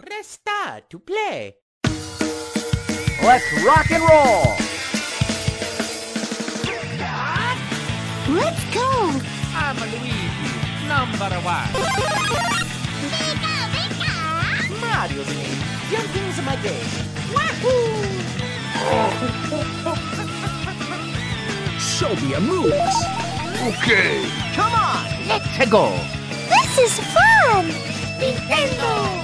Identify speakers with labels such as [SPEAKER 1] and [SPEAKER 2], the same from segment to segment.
[SPEAKER 1] Press star to play.
[SPEAKER 2] Let's rock and roll!
[SPEAKER 3] Let's go!
[SPEAKER 1] I'm Luigi, number one.
[SPEAKER 3] Pika, pika!
[SPEAKER 1] Mario's me. Jumping's my game.
[SPEAKER 2] Show me your moves! Okay! Come on! Let's go!
[SPEAKER 3] This is fun! Nintendo!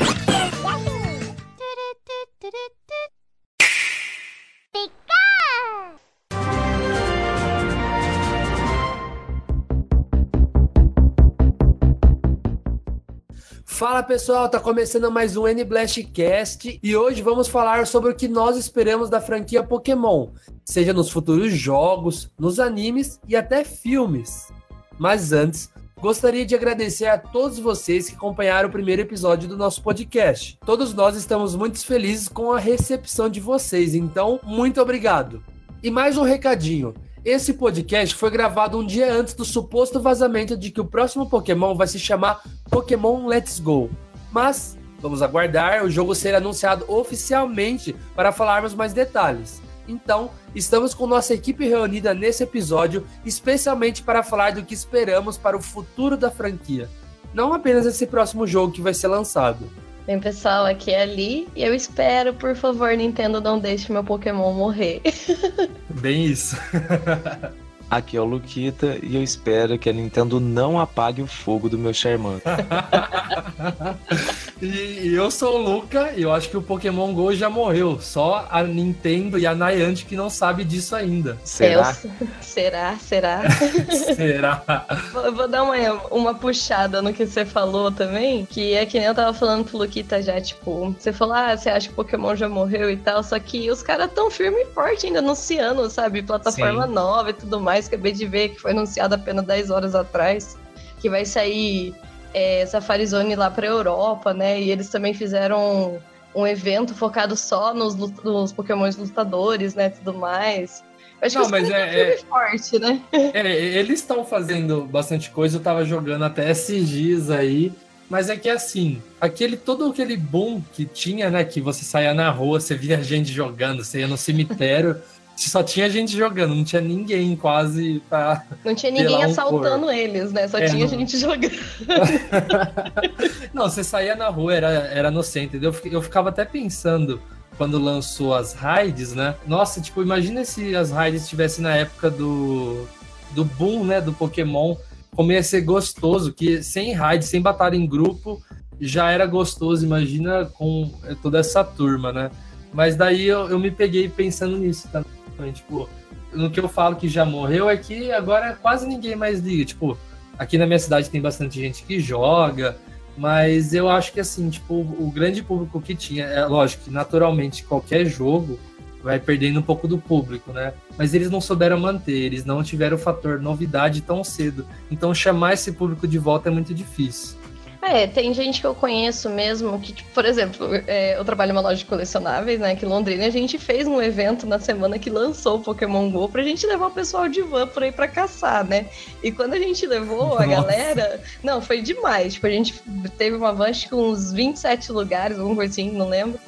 [SPEAKER 4] Fala pessoal, tá começando mais um N-Blastcast e hoje vamos falar sobre o que nós esperamos da franquia Pokémon, seja nos futuros jogos, nos animes e até filmes. Mas antes, gostaria de agradecer a todos vocês que acompanharam o primeiro episódio do nosso podcast. Todos nós estamos muito felizes com a recepção de vocês, então muito obrigado. E mais um recadinho. Esse podcast foi gravado um dia antes do suposto vazamento de que o próximo Pokémon vai se chamar Pokémon Let's Go. Mas vamos aguardar o jogo ser anunciado oficialmente para falarmos mais detalhes. Então, estamos com nossa equipe reunida nesse episódio, especialmente para falar do que esperamos para o futuro da franquia. Não apenas esse próximo jogo que vai ser lançado.
[SPEAKER 5] Bem, pessoal, aqui é a Li e eu espero, por favor, Nintendo, não deixe meu Pokémon morrer.
[SPEAKER 4] Bem isso.
[SPEAKER 6] Aqui é o Luquita e eu espero que a Nintendo não apague o fogo do meu Charmander.
[SPEAKER 4] e, e eu sou o Luca e eu acho que o Pokémon GO já morreu. Só a Nintendo e a Niantic que não sabe disso ainda.
[SPEAKER 6] Será?
[SPEAKER 5] Eu- será? Será?
[SPEAKER 4] Será?
[SPEAKER 5] Vou, vou dar uma, uma puxada no que você falou também, que é que nem eu tava falando pro Luquita já, tipo, você falou, ah, você acha que o Pokémon já morreu e tal, só que os caras tão firme e forte ainda anunciando, sabe? Plataforma
[SPEAKER 6] Sim.
[SPEAKER 5] nova e tudo mais, acabei de ver que foi anunciado apenas 10 horas atrás, que vai sair é, Safari Zone lá pra Europa, né? E eles também fizeram um evento focado só nos, nos Pokémons lutadores, né? Tudo mais. Eu acho
[SPEAKER 4] Não,
[SPEAKER 5] que
[SPEAKER 4] mas é-
[SPEAKER 5] e forte, né?
[SPEAKER 4] É, eles estão fazendo bastante coisa, eu tava jogando até esses dias aí. Mas é que assim, aquele todo aquele boom que tinha, né? Que você saía na rua, você via gente jogando, você ia no cemitério, só tinha gente jogando, não tinha ninguém quase pra.
[SPEAKER 5] Não tinha ninguém
[SPEAKER 4] um
[SPEAKER 5] assaltando eles, né? Só
[SPEAKER 4] É,
[SPEAKER 5] tinha
[SPEAKER 4] não.
[SPEAKER 5] gente jogando.
[SPEAKER 4] Não, você saía na rua, era, era no centro? Eu Eu ficava até pensando quando lançou as raids, né? Nossa, tipo, imagina se as raids estivessem na época do, do boom, né? Do Pokémon, como ia ser gostoso, que sem raid, sem batalha em grupo, já era gostoso, imagina com toda essa turma, né? Mas daí eu, eu me peguei pensando nisso também, tipo, no que eu falo que já morreu é que agora quase ninguém mais liga, tipo, aqui na minha cidade tem bastante gente que joga, mas eu acho que assim, tipo, o grande público que tinha, é lógico que naturalmente qualquer jogo vai perdendo um pouco do público, né? Mas eles não souberam manter, eles não tiveram o fator novidade tão cedo. Então chamar esse público de volta é muito difícil.
[SPEAKER 5] É, tem gente que eu conheço mesmo que, tipo, por exemplo, é, eu trabalho em uma loja de colecionáveis, né, aqui em Londrina, a gente fez um evento na semana que lançou o Pokémon GO pra gente levar o pessoal de van por aí pra caçar, né? E quando a gente levou a
[SPEAKER 4] Nossa.
[SPEAKER 5] galera, não, foi demais. Tipo, a gente teve uma van acho que uns 27 lugares, alguma coisa assim, não lembro.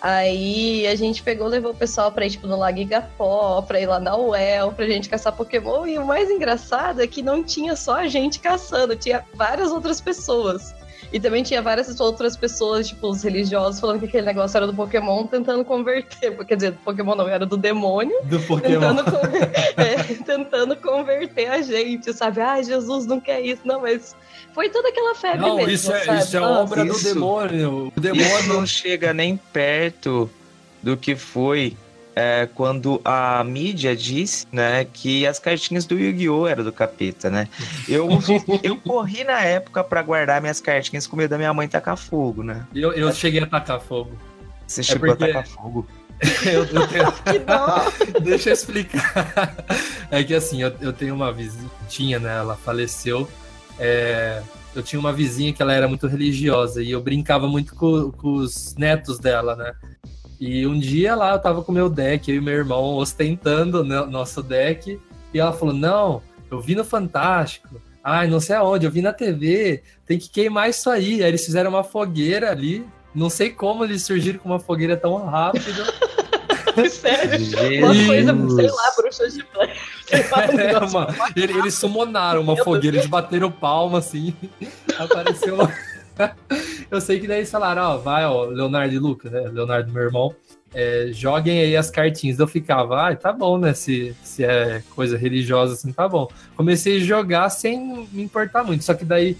[SPEAKER 5] Aí a gente pegou, levou o pessoal pra ir, tipo, no Lago Igapó, pra ir lá na UEL, pra gente caçar Pokémon. E o mais engraçado é que não tinha só a gente caçando, tinha várias outras pessoas. E também tinha várias outras pessoas, tipo, os religiosos, falando que aquele negócio era do Pokémon, tentando converter. Quer dizer, do Pokémon não, era do demônio,
[SPEAKER 4] Do Pokémon.
[SPEAKER 5] tentando, con- é, tentando converter a gente, sabe? Ai, Jesus não quer isso. Não, mas foi toda aquela febre
[SPEAKER 4] Não,
[SPEAKER 5] mesmo,
[SPEAKER 4] isso é,
[SPEAKER 5] sabe?
[SPEAKER 4] isso é
[SPEAKER 5] Nossa.
[SPEAKER 4] obra do
[SPEAKER 6] Isso.
[SPEAKER 4] demônio. O
[SPEAKER 6] Isso
[SPEAKER 4] demônio
[SPEAKER 6] não chega nem perto do que foi é, quando a mídia disse né, que as cartinhas do Yu-Gi-Oh! eram do capeta, né? Eu, eu corri na época pra guardar minhas cartinhas com medo da minha mãe tacar fogo, né?
[SPEAKER 4] Eu, eu cheguei a tacar fogo.
[SPEAKER 6] Você chegou
[SPEAKER 4] porque-
[SPEAKER 6] a tacar fogo.
[SPEAKER 4] Eu, eu tenho-
[SPEAKER 5] Que dó.
[SPEAKER 4] Deixa eu explicar. É que assim, eu, eu tenho uma vizinha, né? Ela faleceu. É, eu tinha uma vizinha que ela era muito religiosa e eu brincava muito com, com os netos dela, né? E um dia lá eu tava com o meu deck, eu e meu irmão ostentando o nosso deck, e ela falou: Não, eu vi no Fantástico. Ai, não sei aonde, eu vi na TV, tem que queimar isso aí. Aí eles fizeram uma fogueira ali Não sei como eles surgiram com uma fogueira tão rápido.
[SPEAKER 5] Sério? Uma coisa, sei lá, bruxas de Blair.
[SPEAKER 4] É, mano, ele- eles summonaram uma fogueira, eles bateram palma assim. Apareceu. Eu sei que daí eles falaram, ó, vai, ó, Leonardo e Lucas, né? Leonardo, meu irmão, é, joguem aí as cartinhas. Eu ficava, ah, tá bom, né? Se, se é coisa religiosa assim, tá bom. Comecei a jogar sem me importar muito. Só que daí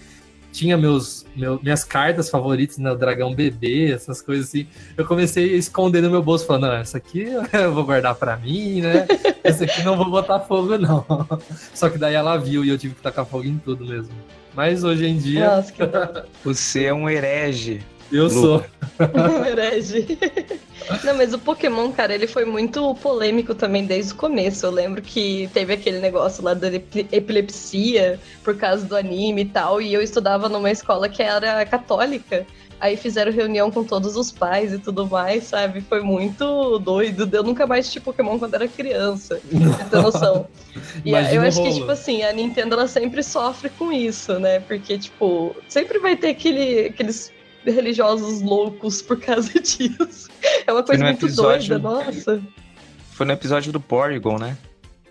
[SPEAKER 4] tinha meus, meu- minhas cartas favoritas, né? O dragão bebê, essas coisas assim. Eu comecei a esconder no meu bolso, falando, não, essa aqui eu vou guardar pra mim, né? Essa aqui não vou botar fogo, não. Só que daí ela viu e eu tive que tacar fogo em tudo mesmo. Mas hoje em dia,
[SPEAKER 5] Nossa, que
[SPEAKER 6] Você é um herege.
[SPEAKER 4] eu sou.
[SPEAKER 5] herege. Não, mas o Pokémon, cara, ele foi muito polêmico também desde o começo. Eu lembro que teve aquele negócio lá da epi- epilepsia por causa do anime e tal, e eu estudava numa escola que era católica. Aí fizeram reunião com todos os pais e tudo mais, sabe? Foi muito doido. Eu nunca mais assisti Pokémon quando era criança, você ter noção. E a- eu acho que, tipo assim, a Nintendo ela sempre sofre com isso, né? Porque, tipo, sempre vai ter aquele, aqueles religiosos loucos por causa disso. É uma coisa muito
[SPEAKER 6] episódio-
[SPEAKER 5] doida, nossa.
[SPEAKER 6] Foi no episódio do Porygon, né?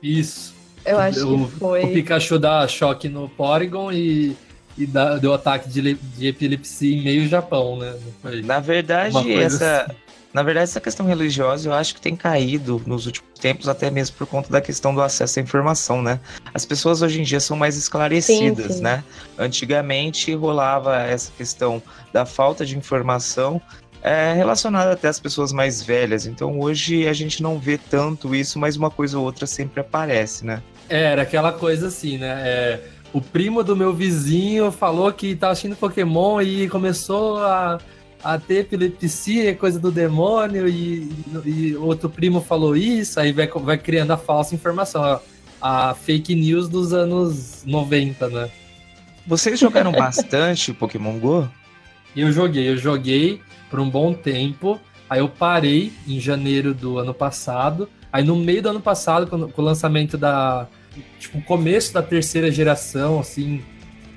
[SPEAKER 4] Isso.
[SPEAKER 5] Eu acho
[SPEAKER 4] o,
[SPEAKER 5] que foi.
[SPEAKER 4] o Pikachu dá choque no Porygon e, e dá, deu ataque de, de epilepsia em meio Japão, né?
[SPEAKER 6] Na verdade, essa.
[SPEAKER 4] assim.
[SPEAKER 6] Na verdade, essa questão religiosa eu acho que tem caído nos últimos tempos, até mesmo por conta da questão do acesso à informação, né? As pessoas hoje em dia são mais esclarecidas,
[SPEAKER 5] Sim, sim.
[SPEAKER 6] né? Antigamente rolava essa questão da falta de informação é, relacionada até às pessoas mais velhas. Então hoje a gente não vê tanto isso, mas uma coisa ou outra sempre aparece, né?
[SPEAKER 4] É, Era aquela coisa assim, né? É, o primo do meu vizinho falou que tá assistindo Pokémon e começou a, a ter epilepsia, coisa do demônio, e, e outro primo falou isso, aí vai, vai criando a falsa informação, a, a fake news dos anos 90, né?
[SPEAKER 6] Vocês jogaram bastante Pokémon Go?
[SPEAKER 4] Eu joguei, eu joguei por um bom tempo. Aí eu parei em janeiro do ano passado. Aí no meio do ano passado, com o lançamento da. Tipo, começo da terceira geração, assim,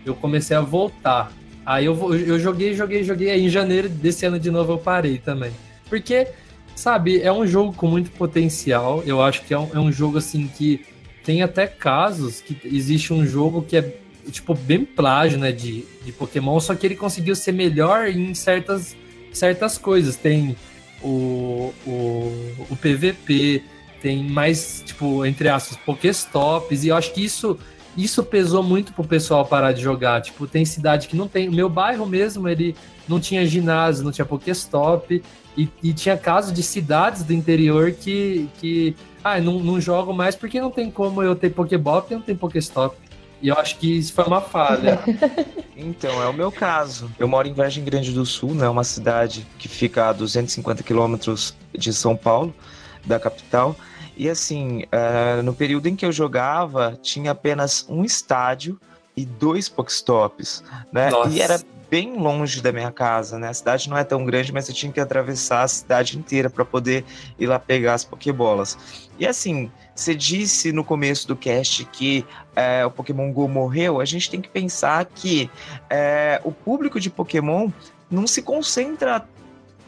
[SPEAKER 4] eu comecei a voltar. Aí eu, eu joguei, joguei, joguei. Aí em janeiro desse ano de novo eu parei também. Porque, sabe, é um jogo com muito potencial. Eu acho que é um, é um jogo, assim, que tem até casos que existe um jogo que é tipo, bem plágio, né, de, de Pokémon, só que ele conseguiu ser melhor em certas, certas coisas. Tem o, o, o PVP, tem mais, tipo, entre aspas, Pokéstops, e eu acho que isso, isso pesou muito pro pessoal parar de jogar. Tipo, tem cidade que não tem. O meu bairro mesmo, ele não tinha ginásio, não tinha Pokéstop, e, e tinha casos de cidades do interior que, que ah, não, não jogo mais porque não tem como eu ter Pokéball e não tem Pokéstop. E eu acho que isso foi uma falha.
[SPEAKER 6] Então, é o meu caso. Eu moro em Vargem Grande do Sul, né? Uma cidade que fica a 250 quilômetros de São Paulo, da capital. E assim, eh, no período em que eu jogava, tinha apenas um estádio e dois Pokestops, né?
[SPEAKER 4] Nossa.
[SPEAKER 6] E era bem longe da minha casa, né? A cidade não é tão grande, mas eu tinha que atravessar a cidade inteira para poder ir lá pegar as Pokébolas. E assim, você disse no começo do cast que é, o Pokémon Go morreu, a gente tem que pensar que é, o público de Pokémon não se concentra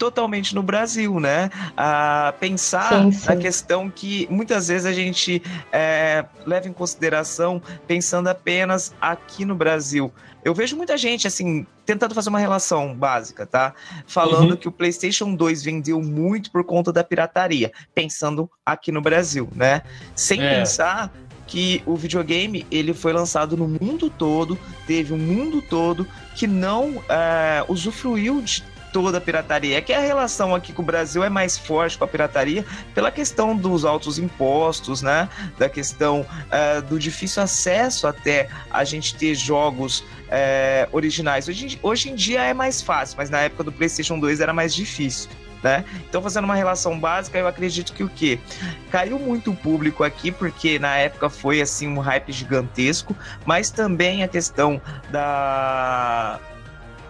[SPEAKER 6] totalmente no Brasil, né? A pensar
[SPEAKER 5] Sim, sim.
[SPEAKER 6] na questão que muitas vezes a gente é, leva em consideração pensando apenas aqui no Brasil. Eu vejo muita gente, assim, tentando fazer uma relação básica, tá? Falando
[SPEAKER 4] Uhum.
[SPEAKER 6] que o PlayStation 2 vendeu muito por conta da pirataria, pensando aqui no Brasil, né? Sem
[SPEAKER 4] É.
[SPEAKER 6] pensar que o videogame ele foi lançado no mundo todo, teve um mundo todo que não é, usufruiu de toda a pirataria. É que a relação aqui com o Brasil é mais forte com a pirataria pela questão dos altos impostos, né? Da questão é, do difícil acesso até a gente ter jogos é, originais. Hoje, hoje em dia é mais fácil, mas na época do PlayStation 2 era mais difícil. Né? Então, fazendo uma relação básica, eu acredito que o quê? Caiu muito o público aqui, porque na época foi assim um hype gigantesco, mas também a questão da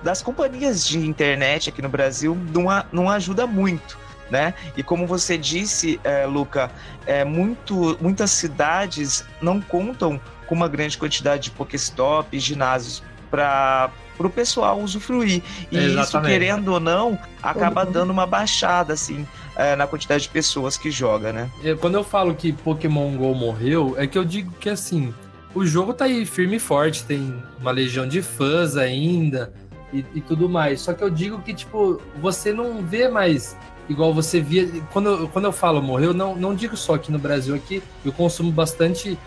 [SPEAKER 6] das companhias de internet aqui no Brasil não, a- não ajuda muito. Né? E como você disse, é, Luca, é, muito, muitas cidades não contam com uma grande quantidade de Pokéstop, ginásios para pro pessoal usufruir. E
[SPEAKER 4] É,
[SPEAKER 6] isso, querendo ou não, acaba dando uma baixada, assim, é, na quantidade de pessoas que joga, né?
[SPEAKER 4] Eu- Quando eu falo que Pokémon GO morreu, é que eu digo que assim, o jogo tá aí firme e forte, tem uma legião de fãs ainda e, e tudo mais. Só que eu digo que, tipo, você não vê mais igual você via. Quando, eu- quando eu falo morreu, não, não digo só aqui no Brasil, aqui eu consumo bastante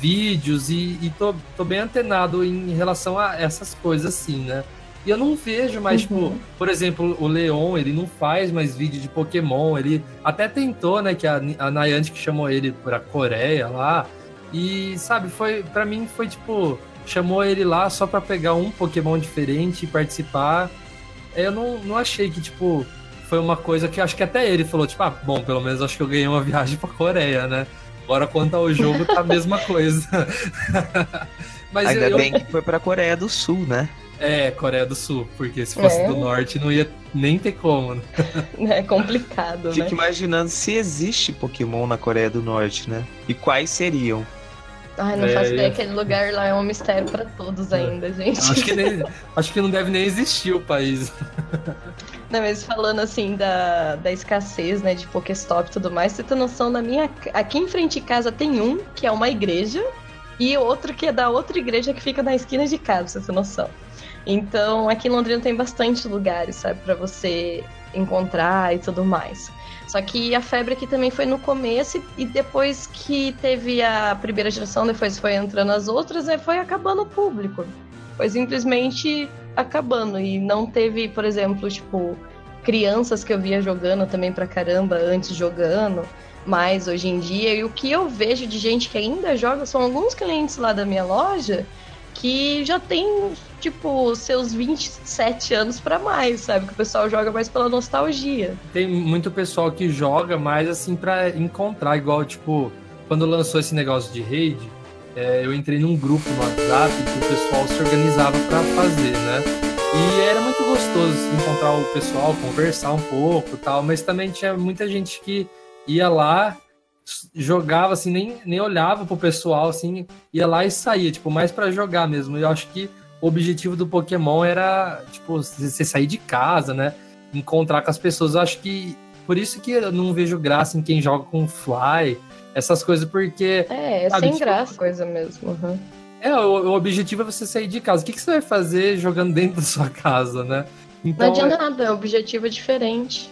[SPEAKER 4] vídeos e, e tô, tô bem antenado em relação a essas coisas assim, né? E eu não vejo mais, tipo, por exemplo, o Leon, ele não faz mais vídeo de Pokémon, ele até tentou, né, que a, a Niantic chamou ele pra Coreia lá, e, sabe, foi, para mim foi, tipo, chamou ele lá só pra pegar um Pokémon diferente e participar. Eu não, não achei que, tipo, foi uma coisa que acho que até ele falou, tipo, ah, bom, pelo menos acho que eu ganhei uma viagem pra Coreia, né? Agora, quanto ao jogo, tá a mesma coisa. Mas
[SPEAKER 6] Ainda
[SPEAKER 4] eu,
[SPEAKER 6] bem que foi pra Coreia do Sul, né?
[SPEAKER 4] é, Coreia do Sul, porque se fosse
[SPEAKER 5] É.
[SPEAKER 4] do Norte não ia nem ter como, né?
[SPEAKER 5] É complicado,
[SPEAKER 6] Fico
[SPEAKER 5] né?
[SPEAKER 6] imaginando se existe Pokémon na Coreia do Norte, né? E quais seriam.
[SPEAKER 5] Ai, não
[SPEAKER 4] É,
[SPEAKER 5] faço ideia, aquele lugar lá é um mistério pra todos ainda, gente.
[SPEAKER 4] Acho que, nem, acho que não deve nem existir o país.
[SPEAKER 5] Não, mas falando assim da, da escassez, né, de Pokéstop e tudo mais, você tem noção, na minha, aqui em frente de casa tem um, que é uma igreja, e outro que é da outra igreja que fica na esquina de casa, pra você ter noção. Então, aqui em Londrina tem bastante lugares, sabe, pra você encontrar e tudo mais. Só que a febre aqui também foi no começo e depois que teve a primeira geração, depois foi entrando as outras, né, foi acabando o público. Foi simplesmente acabando e não teve, por exemplo, tipo, crianças que eu via jogando também pra caramba antes jogando, mais hoje em dia. E o que eu vejo de gente que ainda joga são alguns clientes lá da minha loja que já tem, tipo, seus 27 anos pra mais, sabe? Que o pessoal joga mais pela nostalgia.
[SPEAKER 4] Tem muito pessoal que joga mais assim pra encontrar, igual, tipo, quando lançou esse negócio de raid, é, eu entrei num grupo no WhatsApp que o pessoal se organizava pra fazer, né? E era muito gostoso assim, encontrar o pessoal, conversar um pouco tal, mas também tinha muita gente que ia lá, jogava assim, nem, nem olhava pro pessoal, assim, ia lá e saía, tipo, mais pra jogar mesmo. Eu acho que o objetivo do Pokémon era, tipo, você sair de casa, né? Encontrar com as pessoas. Eu acho que por isso que eu não vejo graça em quem joga com Fly, essas coisas, porque
[SPEAKER 5] É, é
[SPEAKER 4] Sabe,
[SPEAKER 5] sem
[SPEAKER 4] tipo-
[SPEAKER 5] graça coisa mesmo. uhum.
[SPEAKER 4] é, o, o objetivo é você sair de casa. O que, que você vai fazer jogando dentro da sua casa, né?
[SPEAKER 5] Não
[SPEAKER 4] Então,
[SPEAKER 5] adianta nada, o objetivo é diferente.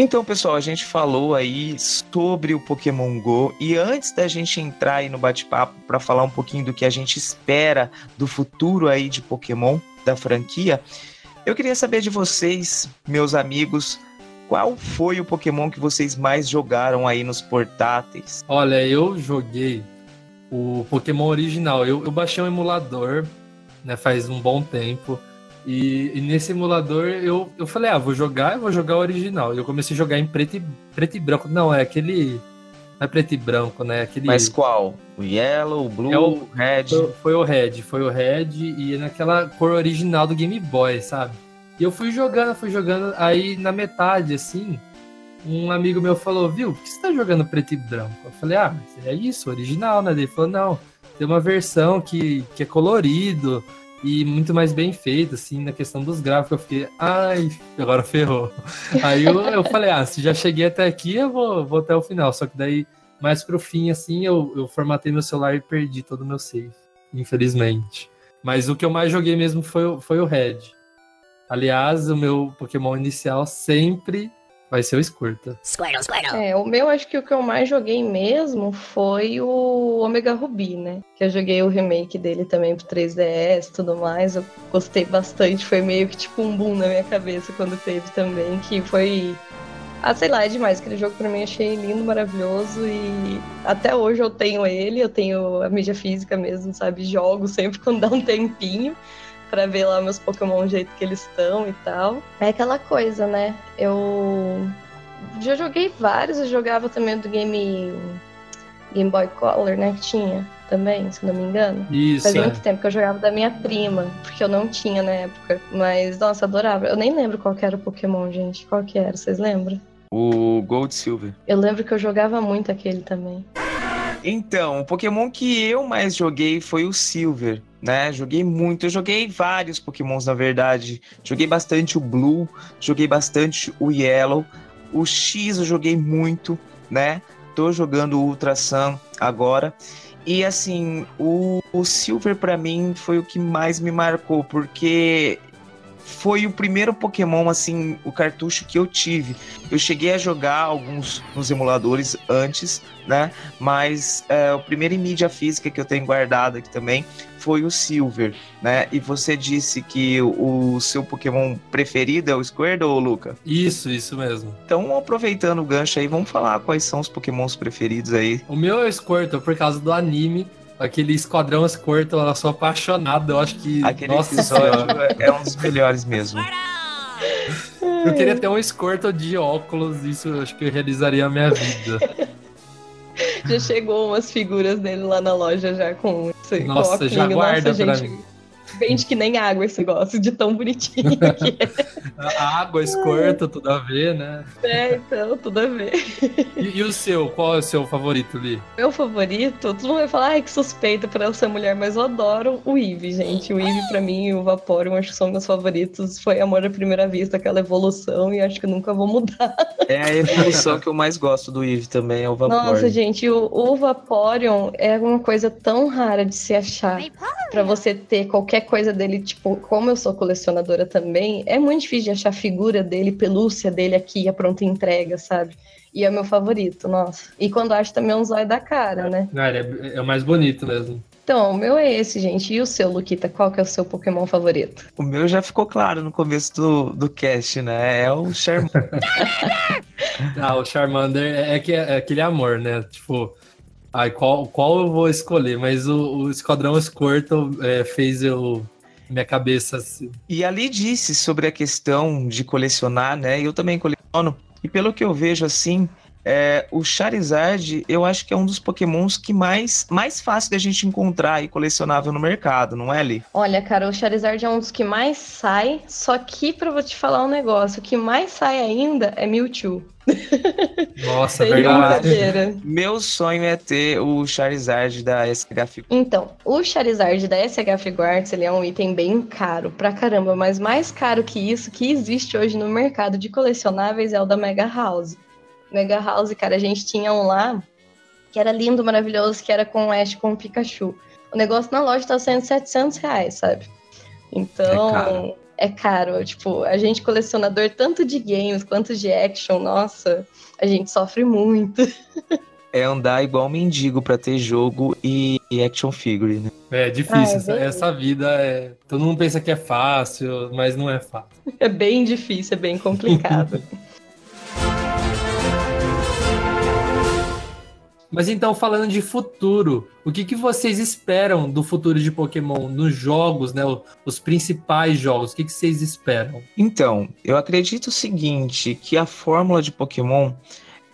[SPEAKER 6] Então, pessoal, a gente falou aí sobre o Pokémon Go e antes da gente entrar aí no bate-papo para falar um pouquinho do que a gente espera do futuro aí de Pokémon da franquia, eu queria saber de vocês, meus amigos, qual foi o Pokémon que vocês mais jogaram aí nos portáteis?
[SPEAKER 4] Olha, eu joguei o Pokémon original. Eu, eu baixei um emulador, né, faz um bom tempo. E, e nesse emulador eu, eu falei, ah, vou jogar, eu vou jogar o original. E eu comecei a jogar em preto e, preto e branco. Não, é aquele. Não é preto e branco, né? Aquele.
[SPEAKER 6] Mas qual? O Yellow, o Blue,
[SPEAKER 4] É o-
[SPEAKER 6] Red?
[SPEAKER 4] Foi, foi o Red, foi o Red e naquela cor original do Game Boy, sabe? E eu fui jogando, fui jogando, aí na metade, assim, um amigo meu falou, viu, por que você tá jogando preto e branco? Eu falei, ah, mas é isso, original, né? Ele falou, não, tem uma versão que, que é colorido e muito mais bem feito, assim, na questão dos gráficos. Eu fiquei, ai, agora ferrou. Aí eu, eu falei, ah, se já cheguei até aqui, eu vou, vou até o final. Só que daí, mais pro fim, assim, eu, eu formatei meu celular e perdi todo o meu save, infelizmente. Mas o que eu mais joguei mesmo foi, foi o Red. Aliás, o meu Pokémon inicial sempre vai ser o Squirtle.
[SPEAKER 3] Squirtle, Squirtle.
[SPEAKER 5] É, o meu acho que o que eu mais joguei mesmo foi o Omega Ruby, né? Que eu joguei o remake dele também pro 3DS e tudo mais. Eu gostei bastante. Foi meio que tipo um boom na minha cabeça quando teve também. Que foi. Ah, sei lá, é demais. Aquele jogo pra mim achei lindo, maravilhoso. E até hoje eu tenho ele, eu tenho a mídia física mesmo, sabe? Jogo sempre quando dá um tempinho. Pra ver lá meus Pokémon do jeito que eles estão e tal. É aquela coisa, né? Eu já joguei vários, eu jogava também do Game Game Boy Color, né, que tinha também, se não me engano.
[SPEAKER 4] Isso,
[SPEAKER 5] Fazia
[SPEAKER 4] é.
[SPEAKER 5] muito tempo que eu jogava da minha prima, porque eu não tinha na época. Mas, nossa, adorava. Eu nem lembro qual que era o Pokémon, gente. Qual que era, vocês lembram?
[SPEAKER 6] O Gold Silver.
[SPEAKER 5] Eu lembro que eu jogava muito aquele também.
[SPEAKER 6] Então, o Pokémon que eu mais joguei foi o Silver, né? Joguei muito, eu joguei vários Pokémons na verdade. Joguei bastante o Blue, joguei bastante o Yellow. O X eu joguei muito, né? Tô jogando o Ultra Sun agora. E assim, o, o Silver para mim foi o que mais me marcou, porque foi o primeiro Pokémon, assim, o cartucho que eu tive. Eu cheguei a jogar alguns nos emuladores antes, né? Mas é, o primeiro em mídia física que eu tenho guardado aqui também foi o Silver, né? E você disse que o, seu Pokémon preferido é o Squirtle, Luca?
[SPEAKER 4] Isso, isso mesmo.
[SPEAKER 6] Então, aproveitando o gancho aí, vamos falar quais são os Pokémons preferidos aí.
[SPEAKER 4] O meu é o Squirtle por causa do anime. Aquele Esquadrão Squirtle, eu sou apaixonado. Eu acho que.
[SPEAKER 6] Aquele
[SPEAKER 4] nossa
[SPEAKER 6] episódio
[SPEAKER 4] senhora.
[SPEAKER 6] é um dos melhores mesmo.
[SPEAKER 4] Eu queria ter um Squirtle de óculos, isso eu acho que eu realizaria a minha vida.
[SPEAKER 5] Já chegou umas figuras dele lá na loja já com esse
[SPEAKER 4] Nossa,
[SPEAKER 5] óculos.
[SPEAKER 4] já guarda
[SPEAKER 5] Nossa,
[SPEAKER 4] pra
[SPEAKER 5] gente.
[SPEAKER 4] mim.
[SPEAKER 5] Vende que nem água esse negócio, de tão bonitinho que
[SPEAKER 4] A água, Squirtle, tudo a ver, né?
[SPEAKER 5] é. Então, tudo a ver.
[SPEAKER 4] E, e o seu? Qual é o seu favorito, Li?
[SPEAKER 5] Meu favorito, todo mundo vai falar, ai, que suspeita por ela ser mulher, mas eu adoro o Eve, gente. O Eve, pra mim, e o Vaporeon, acho que são meus favoritos. Foi amor à primeira vista, aquela evolução, e acho que nunca vou mudar.
[SPEAKER 6] É a evolução que eu mais gosto do Eevee também, é o Vaporeon.
[SPEAKER 5] Nossa, gente, o, o Vaporeon é uma coisa tão rara de se achar. Pra você ter qualquer coisa dele, tipo, como eu sou colecionadora também, é muito difícil de achar figura dele, pelúcia dele aqui, a pronta entrega, sabe? E é meu favorito, nossa. E quando acho também um zóio da cara, né?
[SPEAKER 4] Ele é, é o mais bonito mesmo.
[SPEAKER 5] Então, o meu é esse, gente. E o seu, Luquita? Qual que é o seu Pokémon favorito?
[SPEAKER 6] O meu já ficou claro no começo do, do cast, né? É o Charmander.
[SPEAKER 4] Ah, o Charmander é, é que é aquele amor, né? Tipo, ai, qual, qual eu vou escolher? Mas o, o Esquadrão Squirtle é, fez eu. Minha cabeça assim.
[SPEAKER 6] E ali disse sobre a questão de colecionar, né? Eu também coleciono. E pelo que eu vejo assim, é, o Charizard, eu acho que é um dos pokémons que mais, mais fácil da gente encontrar e colecionável no mercado, não é, Li?
[SPEAKER 5] Olha, cara, o Charizard é um dos que mais sai, só que pra eu te falar um negócio, o que mais sai ainda é Mewtwo.
[SPEAKER 4] Nossa,
[SPEAKER 5] Sem
[SPEAKER 4] verdade.
[SPEAKER 6] Meu sonho é ter o Charizard da SH Figure.
[SPEAKER 5] Então, o Charizard da SH Figuarts, ele é um item bem caro pra caramba, mas mais caro que isso que existe hoje no mercado de colecionáveis é o da Mega House. Mega House, cara, a gente tinha um lá que era lindo, maravilhoso, que era com o Ash com o Pikachu. O negócio na loja tá saindo 700 reais, sabe? Então,
[SPEAKER 4] É caro.
[SPEAKER 5] é caro. Tipo, a gente colecionador tanto de games quanto de action, nossa, a gente sofre muito.
[SPEAKER 6] É andar igual mendigo pra ter jogo e, action figure, né?
[SPEAKER 4] É difícil.
[SPEAKER 5] Ah, é
[SPEAKER 4] essa, essa vida é. Todo mundo pensa que é fácil, mas não é fácil.
[SPEAKER 5] É bem difícil, é bem complicado.
[SPEAKER 4] Mas então, falando de futuro, o que, que vocês esperam do futuro de Pokémon nos jogos, né? Os principais jogos, o que, que vocês esperam?
[SPEAKER 6] Então, eu acredito o seguinte, que a fórmula de Pokémon,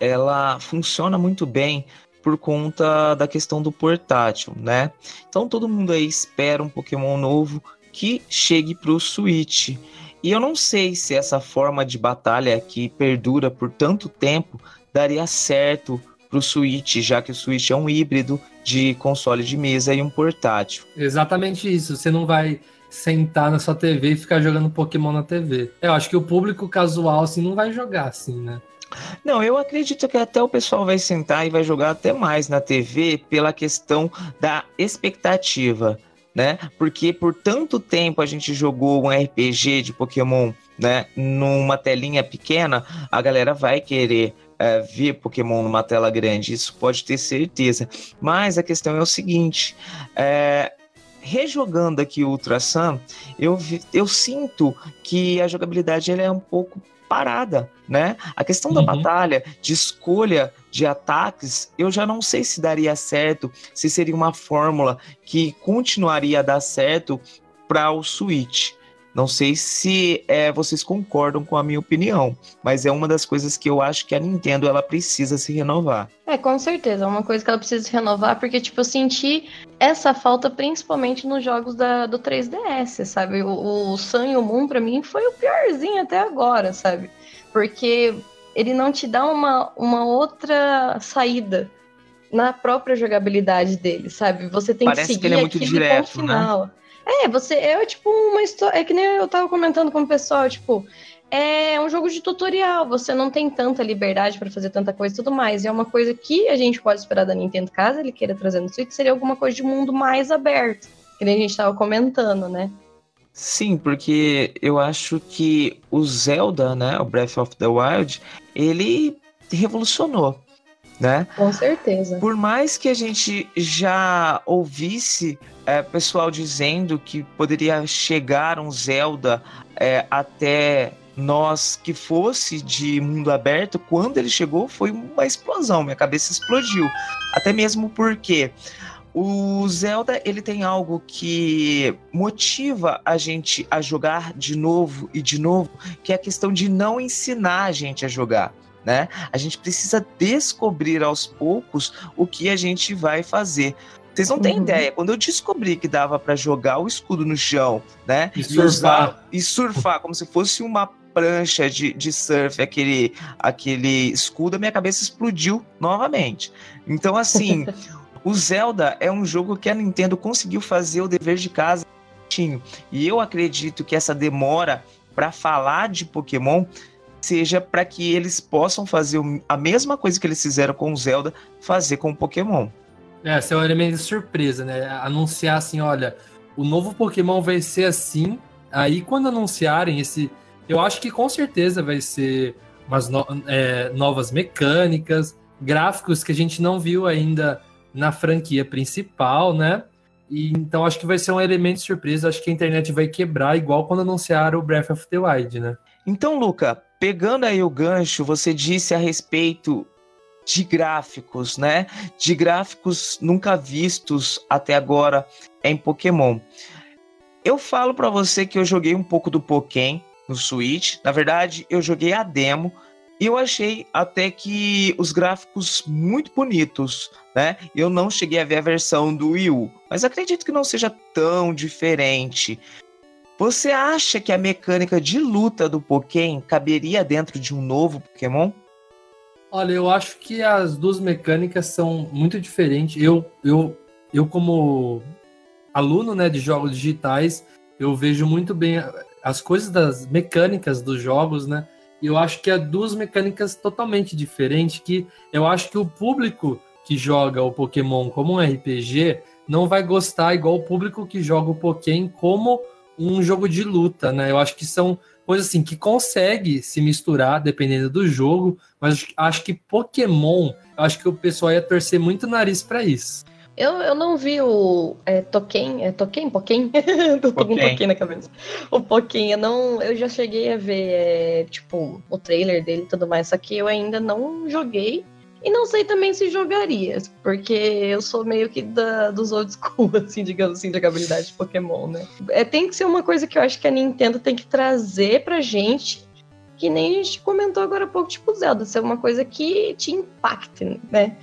[SPEAKER 6] ela funciona muito bem por conta da questão do portátil, né? Então todo mundo aí espera um Pokémon novo que chegue para o Switch. E eu não sei se essa forma de batalha que perdura por tanto tempo daria certo para o Switch, já que o Switch é um híbrido de console de mesa e um portátil.
[SPEAKER 4] Exatamente isso. Você não vai sentar na sua TV e ficar jogando Pokémon na TV. Eu acho que o público casual assim não vai jogar assim, né?
[SPEAKER 6] Não, eu acredito que até o pessoal vai sentar e vai jogar até mais na TV pela questão da expectativa, né? Porque por tanto tempo a gente jogou um RPG de Pokémon, né? Numa telinha pequena, a galera vai querer é, ver Pokémon numa tela grande, isso pode ter certeza. Mas a questão é o seguinte: é, rejogando aqui o Ultra Sun, eu, eu sinto que a jogabilidade ela é um pouco parada, né? A questão da
[SPEAKER 4] Uhum.
[SPEAKER 6] batalha, de escolha de ataques, eu já não sei se daria certo, se seria uma fórmula que continuaria a dar certo para o Switch. Não sei se é, vocês concordam com a minha opinião, mas é uma das coisas que eu acho que a Nintendo ela precisa se renovar.
[SPEAKER 5] É, com certeza. É uma coisa que ela precisa se renovar, porque, tipo, eu senti essa falta principalmente nos jogos da, do 3DS, sabe? O, o Sun e o Moon, pra mim, foi o piorzinho até agora, sabe? Porque ele não te dá uma, uma outra saída na própria jogabilidade dele, sabe? Você tem
[SPEAKER 6] Parece
[SPEAKER 5] que seguir
[SPEAKER 6] que ele é muito direto,
[SPEAKER 5] ponto final. É, você é tipo uma história. É que nem eu tava comentando com o pessoal, tipo, é um jogo de tutorial. Você não tem tanta liberdade para fazer tanta coisa e tudo mais. E é uma coisa que a gente pode esperar da Nintendo caso ele queira trazer no Switch, seria alguma coisa de mundo mais aberto. Que nem a gente tava comentando, né?
[SPEAKER 6] Sim, porque eu acho que o Zelda, né, o Breath of the Wild, ele revolucionou, né?
[SPEAKER 5] Com certeza.
[SPEAKER 6] Por mais que a gente já ouvisse é, pessoal dizendo que poderia chegar um Zelda é, até nós que fosse de mundo aberto, quando ele chegou foi uma explosão, minha cabeça explodiu. Até mesmo porque o Zelda ele tem algo que motiva a gente a jogar de novo e de novo, que é a questão de não ensinar a gente a jogar. Né? A gente precisa descobrir aos poucos o que a gente vai fazer. Vocês não têm
[SPEAKER 4] Uhum.
[SPEAKER 6] ideia. Quando eu descobri que dava para jogar o escudo no chão, né?
[SPEAKER 4] E
[SPEAKER 6] usar-
[SPEAKER 4] surfar.
[SPEAKER 6] e surfar como se fosse uma prancha de, de surf, aquele, aquele escudo, a minha cabeça explodiu novamente. Então, assim, o Zelda é um jogo que a Nintendo conseguiu fazer o dever de casa certinho. E eu acredito que essa demora para falar de Pokémon seja para que eles possam fazer a mesma coisa que eles fizeram com o Zelda, fazer com o Pokémon.
[SPEAKER 4] É, é um elemento de surpresa, né? Anunciar assim, olha, o novo Pokémon vai ser assim. Aí quando anunciarem esse. Eu acho que com certeza vai ser umas no- é, novas mecânicas, gráficos que a gente não viu ainda na franquia principal, né? E, então acho que vai ser um elemento de surpresa. Acho que a internet vai quebrar, igual quando anunciaram o Breath of the Wild, né?
[SPEAKER 6] Então, Luca, pegando aí o gancho, você disse a respeito de gráficos, né? De gráficos nunca vistos até agora em Pokémon. Eu falo pra você que eu joguei um pouco do Pokémon no Switch. Na verdade, eu joguei a demo e eu achei até que os gráficos muito bonitos, né? Eu não cheguei a ver a versão do Wii U, mas acredito que não seja tão diferente. Você acha que a mecânica de luta do Pokémon caberia dentro de um novo Pokémon?
[SPEAKER 4] Olha, eu acho que as duas mecânicas são muito diferentes. Eu, eu, eu como aluno né, de jogos digitais, eu vejo muito bem as coisas das mecânicas dos jogos, né? E eu acho que há duas mecânicas totalmente diferentes que eu acho que o público que joga o Pokémon como um RPG não vai gostar igual o público que joga o Pokémon como um jogo de luta, né? Eu acho que são coisas assim que consegue se misturar dependendo do jogo, mas acho que Pokémon, acho que o pessoal ia torcer muito o nariz para isso.
[SPEAKER 5] Eu, eu não vi o é, Token, é Token? Pokémon? Tô com um.
[SPEAKER 6] Pokémon
[SPEAKER 5] na cabeça. O Pokémon, eu, não, eu já cheguei a ver, é, tipo, o trailer dele e tudo mais, só que eu ainda não joguei. E não sei também se jogaria, porque eu sou meio que da, dos old school, assim, digamos assim, de jogabilidade de Pokémon, né? É, tem que ser uma coisa que eu acho que a Nintendo tem que trazer pra gente, que nem a gente comentou agora há pouco, tipo Zelda, ser uma coisa que te impacte, né?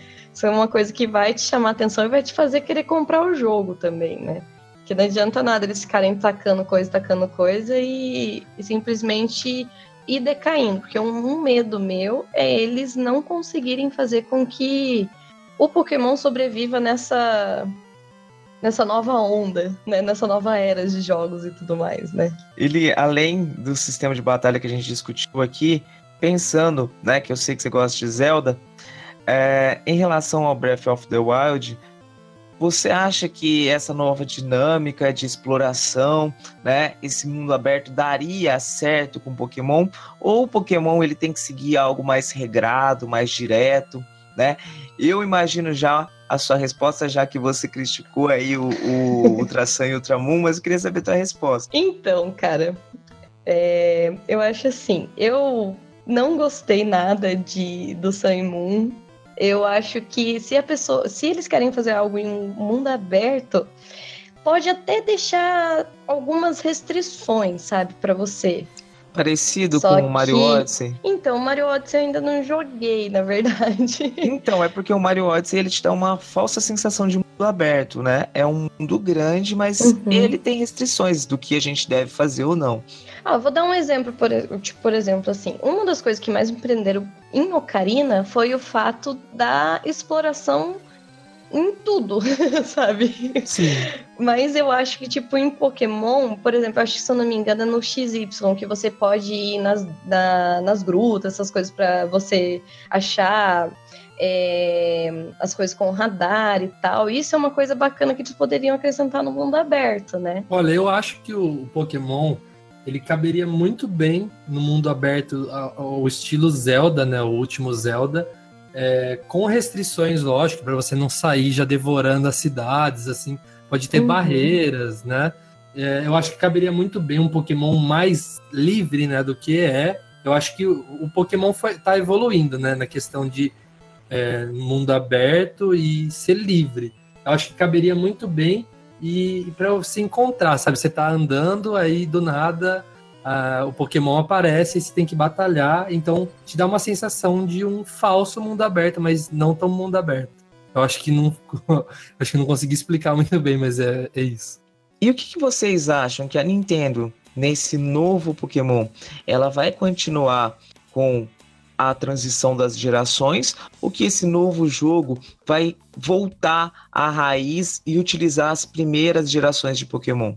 [SPEAKER 5] É uma coisa que vai te chamar atenção e vai te fazer querer comprar o jogo também, né? Que não adianta nada eles ficarem tacando coisa, tacando coisa e, e simplesmente ir decaindo. Porque um, um medo meu é eles não conseguirem fazer com que o Pokémon sobreviva nessa nessa nova onda, né? Nessa nova era de jogos e tudo mais, né?
[SPEAKER 6] Ele, além do sistema de batalha que a gente discutiu aqui, pensando, né, que eu sei que você gosta de Zelda, é, em relação ao Breath of the Wild, você acha que essa nova dinâmica de exploração, né, esse mundo aberto daria certo com Pokémon? Ou o Pokémon ele tem que seguir algo mais regrado, mais direto, né? Eu imagino já a sua resposta, já que você criticou aí o, o Ultra Sun e Ultramoon, mas eu queria saber a tua resposta.
[SPEAKER 5] Então, cara, é, eu acho assim, eu não gostei nada de do Sun e Moon. Eu acho que se a pessoa, se eles querem fazer algo em um mundo aberto, pode até deixar algumas restrições, sabe, para você.
[SPEAKER 6] Parecido
[SPEAKER 5] Só
[SPEAKER 6] com o Mario
[SPEAKER 5] que-
[SPEAKER 6] Odyssey.
[SPEAKER 5] Então, Mario Odyssey eu ainda não joguei, na verdade.
[SPEAKER 6] Então, é porque o Mario Odyssey ele te dá uma falsa sensação de mundo aberto, né? É um mundo grande, mas
[SPEAKER 5] Uhum.
[SPEAKER 6] ele tem restrições do que a gente deve fazer ou não.
[SPEAKER 5] Ah, vou dar um exemplo, por, tipo, por exemplo, assim, uma das coisas que mais me prenderam em Ocarina foi o fato da exploração em tudo, sabe?
[SPEAKER 4] Sim.
[SPEAKER 5] Mas eu acho que, tipo, em Pokémon, por exemplo, acho que, se eu não me engano, é no XY, que você pode ir nas, na- nas grutas, essas coisas, pra você achar é, as coisas com radar e tal. Isso é uma coisa bacana que eles poderiam acrescentar no mundo aberto, né?
[SPEAKER 4] Olha, eu acho que o Pokémon ele caberia muito bem no mundo aberto ao estilo Zelda, né? O último Zelda, é, com restrições, lógico, para você não sair já devorando as cidades, assim. Pode ter
[SPEAKER 5] Uhum.
[SPEAKER 4] barreiras, né? É, eu acho que caberia muito bem um Pokémon mais livre, né? Do que é. Eu acho que o, o Pokémon foi, tá evoluindo, né? Na questão de é, mundo aberto e ser livre. Eu acho que caberia muito bem e, para você encontrar, sabe? Você tá andando, aí do nada o Pokémon aparece e você tem que batalhar, então te dá uma sensação de um falso mundo aberto, mas não tão mundo aberto. Eu acho que não, acho que não consegui explicar muito bem, mas é, é isso.
[SPEAKER 6] E o que, que vocês acham que a Nintendo, nesse novo Pokémon, ela vai continuar com a transição das gerações ou que esse novo jogo vai voltar à raiz e utilizar as primeiras gerações de Pokémon?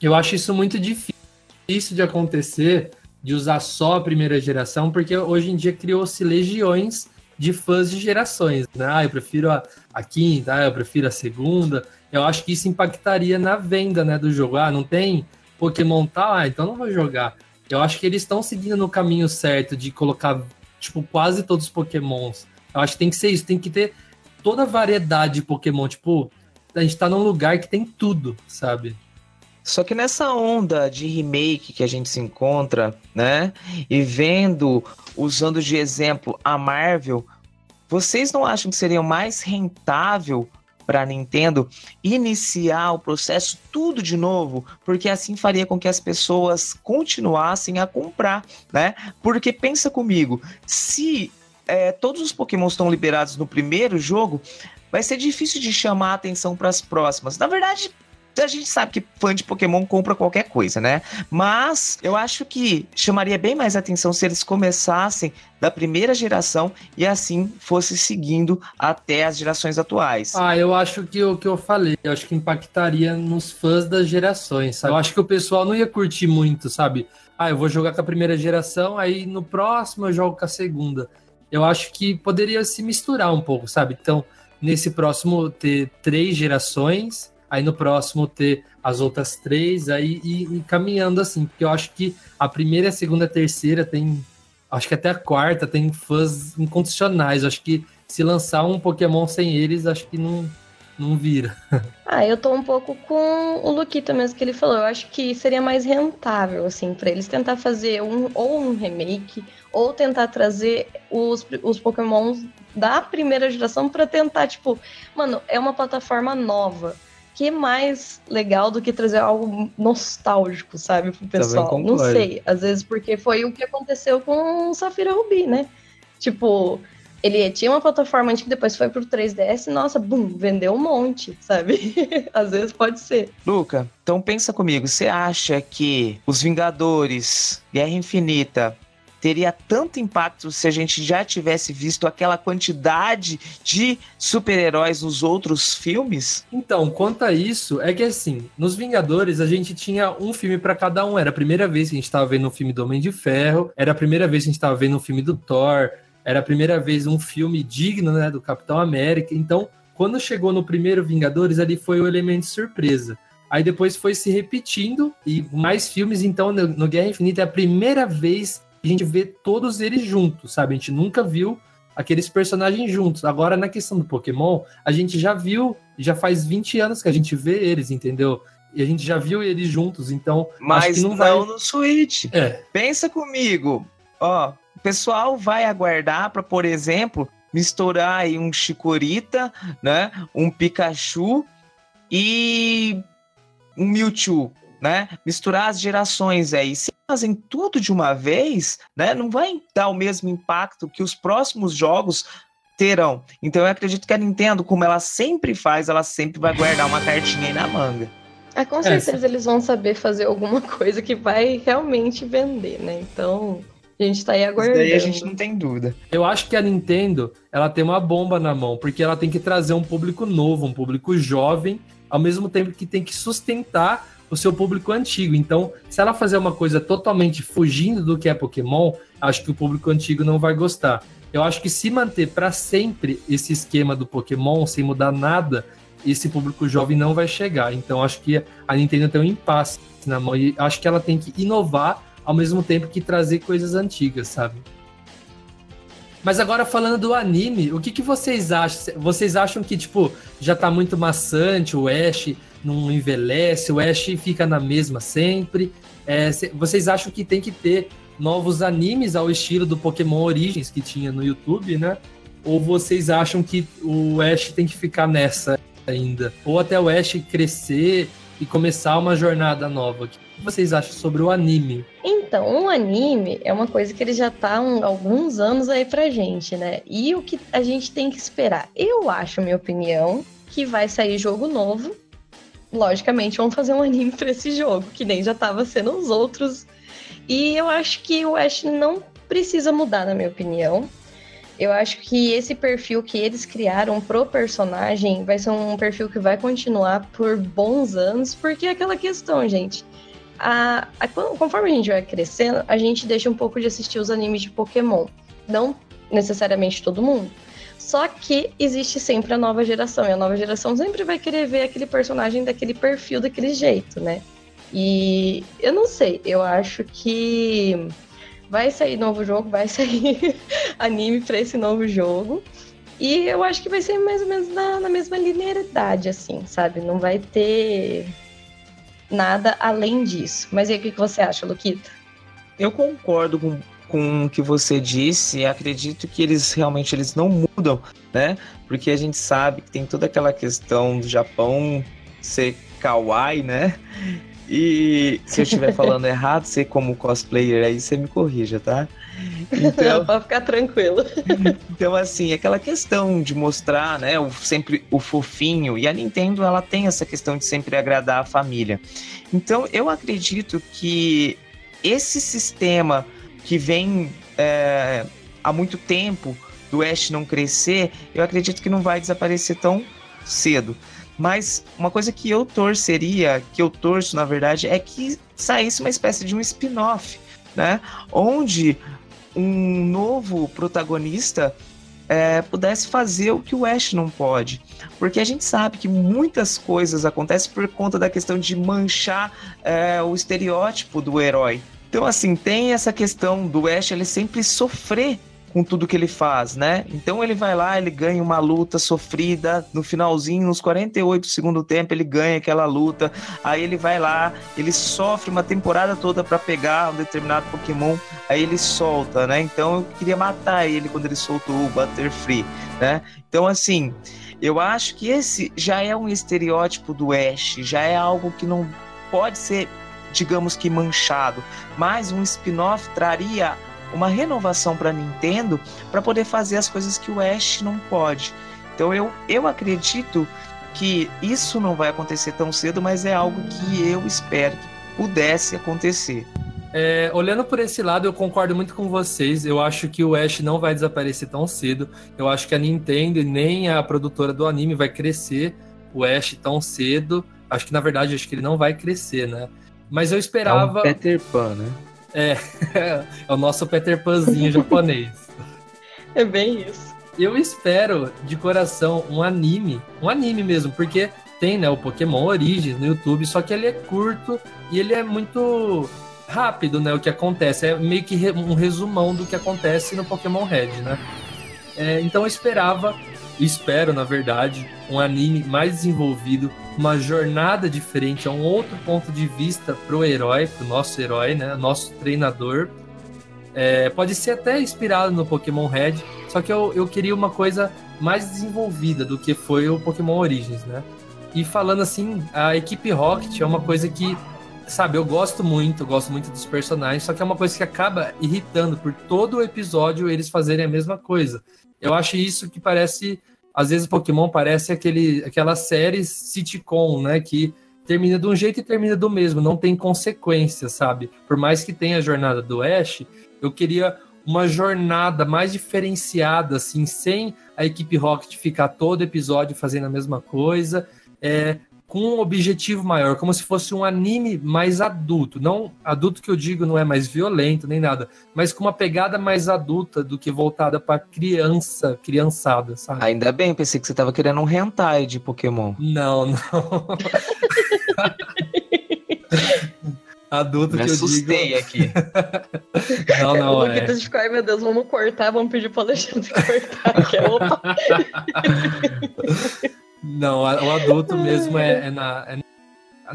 [SPEAKER 4] Eu acho isso muito difícil de acontecer, de usar só a primeira geração, porque hoje em dia criou-se legiões de fãs de gerações, né? Ah, eu prefiro a, a quinta, ah, eu prefiro a segunda. Eu acho que isso impactaria na venda, né, do jogo. Ah, não tem Pokémon tal, ah, então não vou jogar. Eu acho que eles estão seguindo no caminho certo de colocar, tipo, quase todos os Pokémons. Eu acho que tem que ser isso, tem que ter toda a variedade de Pokémon. Tipo, a gente tá num lugar que tem tudo, sabe?
[SPEAKER 6] Só que nessa onda de remake que a gente se encontra, né? E vendo, usando de exemplo a Marvel, vocês não acham que seria mais rentável para Nintendo iniciar o processo tudo de novo? Porque assim faria com que as pessoas continuassem a comprar, né? Porque pensa comigo, se é, todos os Pokémon estão liberados no primeiro jogo, vai ser difícil de chamar a atenção para as próximas. Na verdade, a gente sabe que fã de Pokémon compra qualquer coisa, né? Mas eu acho que chamaria bem mais atenção se eles começassem da primeira geração e assim fosse seguindo até as gerações atuais.
[SPEAKER 4] Ah, eu acho que o que eu falei, eu acho que impactaria nos fãs das gerações, sabe? Eu acho que o pessoal não ia curtir muito, sabe? Ah, eu vou jogar com a primeira geração, aí no próximo eu jogo com a segunda. Eu acho que poderia se misturar um pouco, sabe? Então, nesse próximo ter três gerações, aí no próximo ter as outras três, aí e, e caminhando assim, porque eu acho que a primeira, a segunda, a terceira tem, acho que até a quarta tem fãs incondicionais. Acho que se lançar um Pokémon sem eles, acho que não, não vira.
[SPEAKER 5] Ah, eu tô um pouco com o Luquita mesmo que ele falou. Eu acho que seria mais rentável, assim, pra eles tentar fazer um ou um remake, ou tentar trazer os, os Pokémons da primeira geração pra tentar, tipo, mano, é uma plataforma nova. Que mais legal do que trazer algo nostálgico, sabe, pro pessoal? Não sei. Às vezes porque foi o que aconteceu com o Safira Rubi, né? Tipo, ele tinha uma plataforma antiga, depois foi pro 3DS, nossa, bum, vendeu um monte, sabe? Às vezes pode ser.
[SPEAKER 6] Luca, então pensa comigo, você acha que os Vingadores, Guerra Infinita, teria tanto impacto se a gente já tivesse visto aquela quantidade de super-heróis nos outros filmes?
[SPEAKER 4] Então, quanto a isso, é que assim, nos Vingadores a gente tinha um filme pra cada um. Era a primeira vez que a gente tava vendo um filme do Homem de Ferro, era a primeira vez que a gente tava vendo um filme do Thor, era a primeira vez um filme digno, né, do Capitão América. Então, quando chegou no primeiro Vingadores, ali foi o elemento surpresa. Aí depois foi se repetindo e mais filmes. Então, no, Guerra Infinita é a primeira vez a gente vê todos eles juntos, sabe? A gente nunca viu aqueles personagens juntos. Agora, na questão do Pokémon, a gente já viu, já faz 20 anos que a gente vê eles, entendeu? E a gente já viu eles juntos, então
[SPEAKER 6] Mas
[SPEAKER 4] não
[SPEAKER 6] não,
[SPEAKER 4] vai.
[SPEAKER 6] no Switch.
[SPEAKER 4] É,
[SPEAKER 6] Pensa comigo, ó, o pessoal vai aguardar para, por exemplo, misturar aí um Chikorita, né, um Pikachu e um Mewtwo, né? Misturar as gerações aí. Se fazem tudo de uma vez, né, não vai dar o mesmo impacto que os próximos jogos terão. Então eu acredito que a Nintendo, como ela sempre faz, ela sempre vai guardar uma cartinha aí na manga.
[SPEAKER 5] Ah, com
[SPEAKER 4] É,
[SPEAKER 5] certeza eles vão saber fazer alguma coisa que vai realmente vender, né? Então, A gente tá aí
[SPEAKER 6] Isso
[SPEAKER 5] aguardando.
[SPEAKER 6] daí a gente não tem dúvida.
[SPEAKER 4] Eu acho que a Nintendo, ela tem uma bomba na mão, porque ela tem que trazer um público novo, um público jovem, ao mesmo tempo que tem que sustentar o seu público antigo. Então, se ela fazer uma coisa totalmente fugindo do que é Pokémon, acho que o público antigo não vai gostar. Eu acho que se manter para sempre esse esquema do Pokémon, sem mudar nada, esse público jovem não vai chegar. Então, acho que a Nintendo tem um impasse na mão e acho que ela tem que inovar ao mesmo tempo que trazer coisas antigas, sabe? Mas agora falando do anime, o que, que vocês acham? Vocês acham que, tipo, já tá muito maçante, o Ash não envelhece, o Ash fica na mesma sempre? É, cê- vocês acham que tem que ter novos animes ao estilo do Pokémon Origins que tinha no YouTube, né? Ou vocês acham que o Ash tem que ficar nessa ainda? Ou até o Ash crescer e começar uma jornada nova? O que vocês acham sobre o anime?
[SPEAKER 5] Então, um anime é uma coisa que ele já tá um- alguns anos aí pra gente, né? E o que a gente tem que esperar? Eu acho, minha opinião, que vai sair jogo novo. Logicamente, vão fazer um anime pra esse jogo, que nem já tava sendo os outros. E eu acho que o Ash não precisa mudar, na minha opinião. Eu acho que esse perfil que eles criaram pro personagem vai ser um perfil que vai continuar por bons anos, porque é aquela questão, gente a- a- con- conforme a gente vai crescendo, a gente deixa um pouco de assistir os animes de Pokémon. Não necessariamente todo mundo. Só que existe sempre a nova geração, e a nova geração sempre vai querer ver aquele personagem daquele perfil, daquele jeito, né? E eu não sei, eu acho que vai sair novo jogo, vai sair anime pra esse novo jogo. E eu acho que vai ser mais ou menos na, na mesma linearidade, assim, sabe? Não vai ter nada além disso. Mas e aí, o que que você acha, Luquita?
[SPEAKER 6] Eu concordo com, com o que você disse acredito que eles realmente eles não mudam, né? Porque a gente sabe que tem toda aquela questão do Japão ser kawaii, né? E se eu estiver falando errado, você como cosplayer aí, você me corrija, tá? Então,
[SPEAKER 5] Pode ficar tranquilo.
[SPEAKER 6] então, assim, aquela questão de mostrar, né, o, sempre o fofinho, e a Nintendo, ela tem essa questão de sempre agradar a família. Então, eu acredito que esse sistema que vem é, há muito tempo do Ash não crescer, eu acredito que não vai desaparecer tão cedo. Mas uma coisa que eu torceria, que eu torço na verdade, é que saísse uma espécie de um spin-off, né? Onde um novo protagonista é, pudesse fazer o que o Ash não pode. Porque a gente sabe que muitas coisas acontecem por conta da questão de manchar é, o estereótipo do herói. Então, assim, tem essa questão do Ash ele sempre sofrer com tudo que ele faz, né? Então ele vai lá, ele ganha uma luta sofrida, no finalzinho, nos 48 do segundo tempo, ele ganha aquela luta, aí ele vai lá, ele sofre uma temporada toda para pegar um determinado Pokémon, aí ele solta, né? Então eu queria matar ele quando ele soltou o Butterfree, né? Então assim, eu acho que esse já é um estereótipo do Ash, já é algo que não pode ser, digamos que manchado, mas um spin-off traria uma renovação para Nintendo para poder fazer as coisas que o Ash não pode. Então eu, eu acredito que isso não vai acontecer tão cedo, mas é algo que eu espero que pudesse acontecer.
[SPEAKER 4] É, olhando por esse lado, eu concordo muito com vocês. Eu acho que o Ash não vai desaparecer tão cedo. Eu acho que a Nintendo nem a produtora do anime vai crescer o Ash tão cedo. Acho que na verdade acho que ele não vai crescer, né? Mas eu esperava.
[SPEAKER 6] É um Peter Pan, né?
[SPEAKER 4] É, é o nosso Peter Panzinho japonês.
[SPEAKER 5] É bem isso.
[SPEAKER 4] Eu espero de coração um anime, um anime mesmo, porque tem, né, o Pokémon Origins no YouTube, só que ele é curto e ele é muito rápido, né, o que acontece. É meio que um resumão do que acontece no Pokémon Red, né? É, então eu esperava, espero, na verdade, um anime mais desenvolvido, uma jornada diferente, um outro ponto de vista pro herói, pro nosso herói, né, nosso treinador. É, pode ser até inspirado no Pokémon Red, só que eu, eu queria uma coisa mais desenvolvida do que foi o Pokémon Origins, né? E falando assim, a equipe Rocket é uma coisa que, sabe, eu gosto muito, eu gosto muito dos personagens, só que é uma coisa que acaba irritando por todo o episódio eles fazerem a mesma coisa. Eu acho isso que parece, às vezes Pokémon parece aquele, aquela série sitcom, né, que termina de um jeito e termina do mesmo, não tem consequência, sabe? Por mais que tenha a jornada do Ash, Eu queria uma jornada mais diferenciada, assim, sem a equipe Rocket ficar todo episódio fazendo a mesma coisa, é, com um objetivo maior, como se fosse um anime mais adulto. Não adulto que eu digo não é mais violento nem nada, mas com uma pegada mais adulta do que voltada para criança, criançada, sabe?
[SPEAKER 6] Ainda bem, pensei que você tava querendo um hentai de Pokémon.
[SPEAKER 4] Não, não. Adulto
[SPEAKER 6] Me
[SPEAKER 4] que eu
[SPEAKER 6] assustei
[SPEAKER 4] digo.
[SPEAKER 6] aqui.
[SPEAKER 4] Não,
[SPEAKER 5] o
[SPEAKER 4] não, é.
[SPEAKER 5] Luquitas ficou, ai meu Deus, vamos cortar, vamos pedir pro Alexandre cortar. Que é, opa.
[SPEAKER 4] Não, o adulto mesmo é, é na- é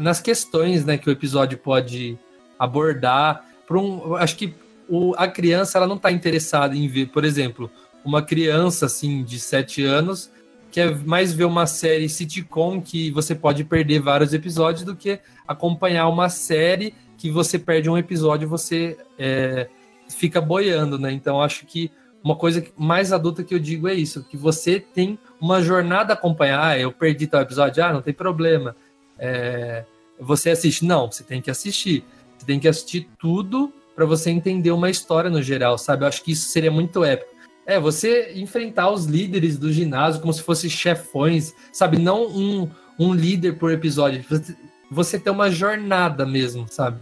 [SPEAKER 4] nas questões né, que o episódio pode abordar. Um, acho que o- a criança ela não está interessada em ver, por exemplo, uma criança assim de 7 anos quer mais ver uma série sitcom que você pode perder vários episódios do que acompanhar uma série que você perde um episódio você é, fica boiando, né? Então acho que uma coisa mais adulta que eu digo é isso, que você tem uma jornada a acompanhar. Ah, eu perdi tal episódio, ah, não tem problema. É, você assiste? Não, você tem que assistir. Você tem que assistir tudo para você entender uma história no geral, sabe? Eu acho que isso seria muito épico. É, você enfrentar os líderes do ginásio como se fossem chefões, sabe? Não um, um líder por episódio. Você, você ter uma jornada mesmo, sabe?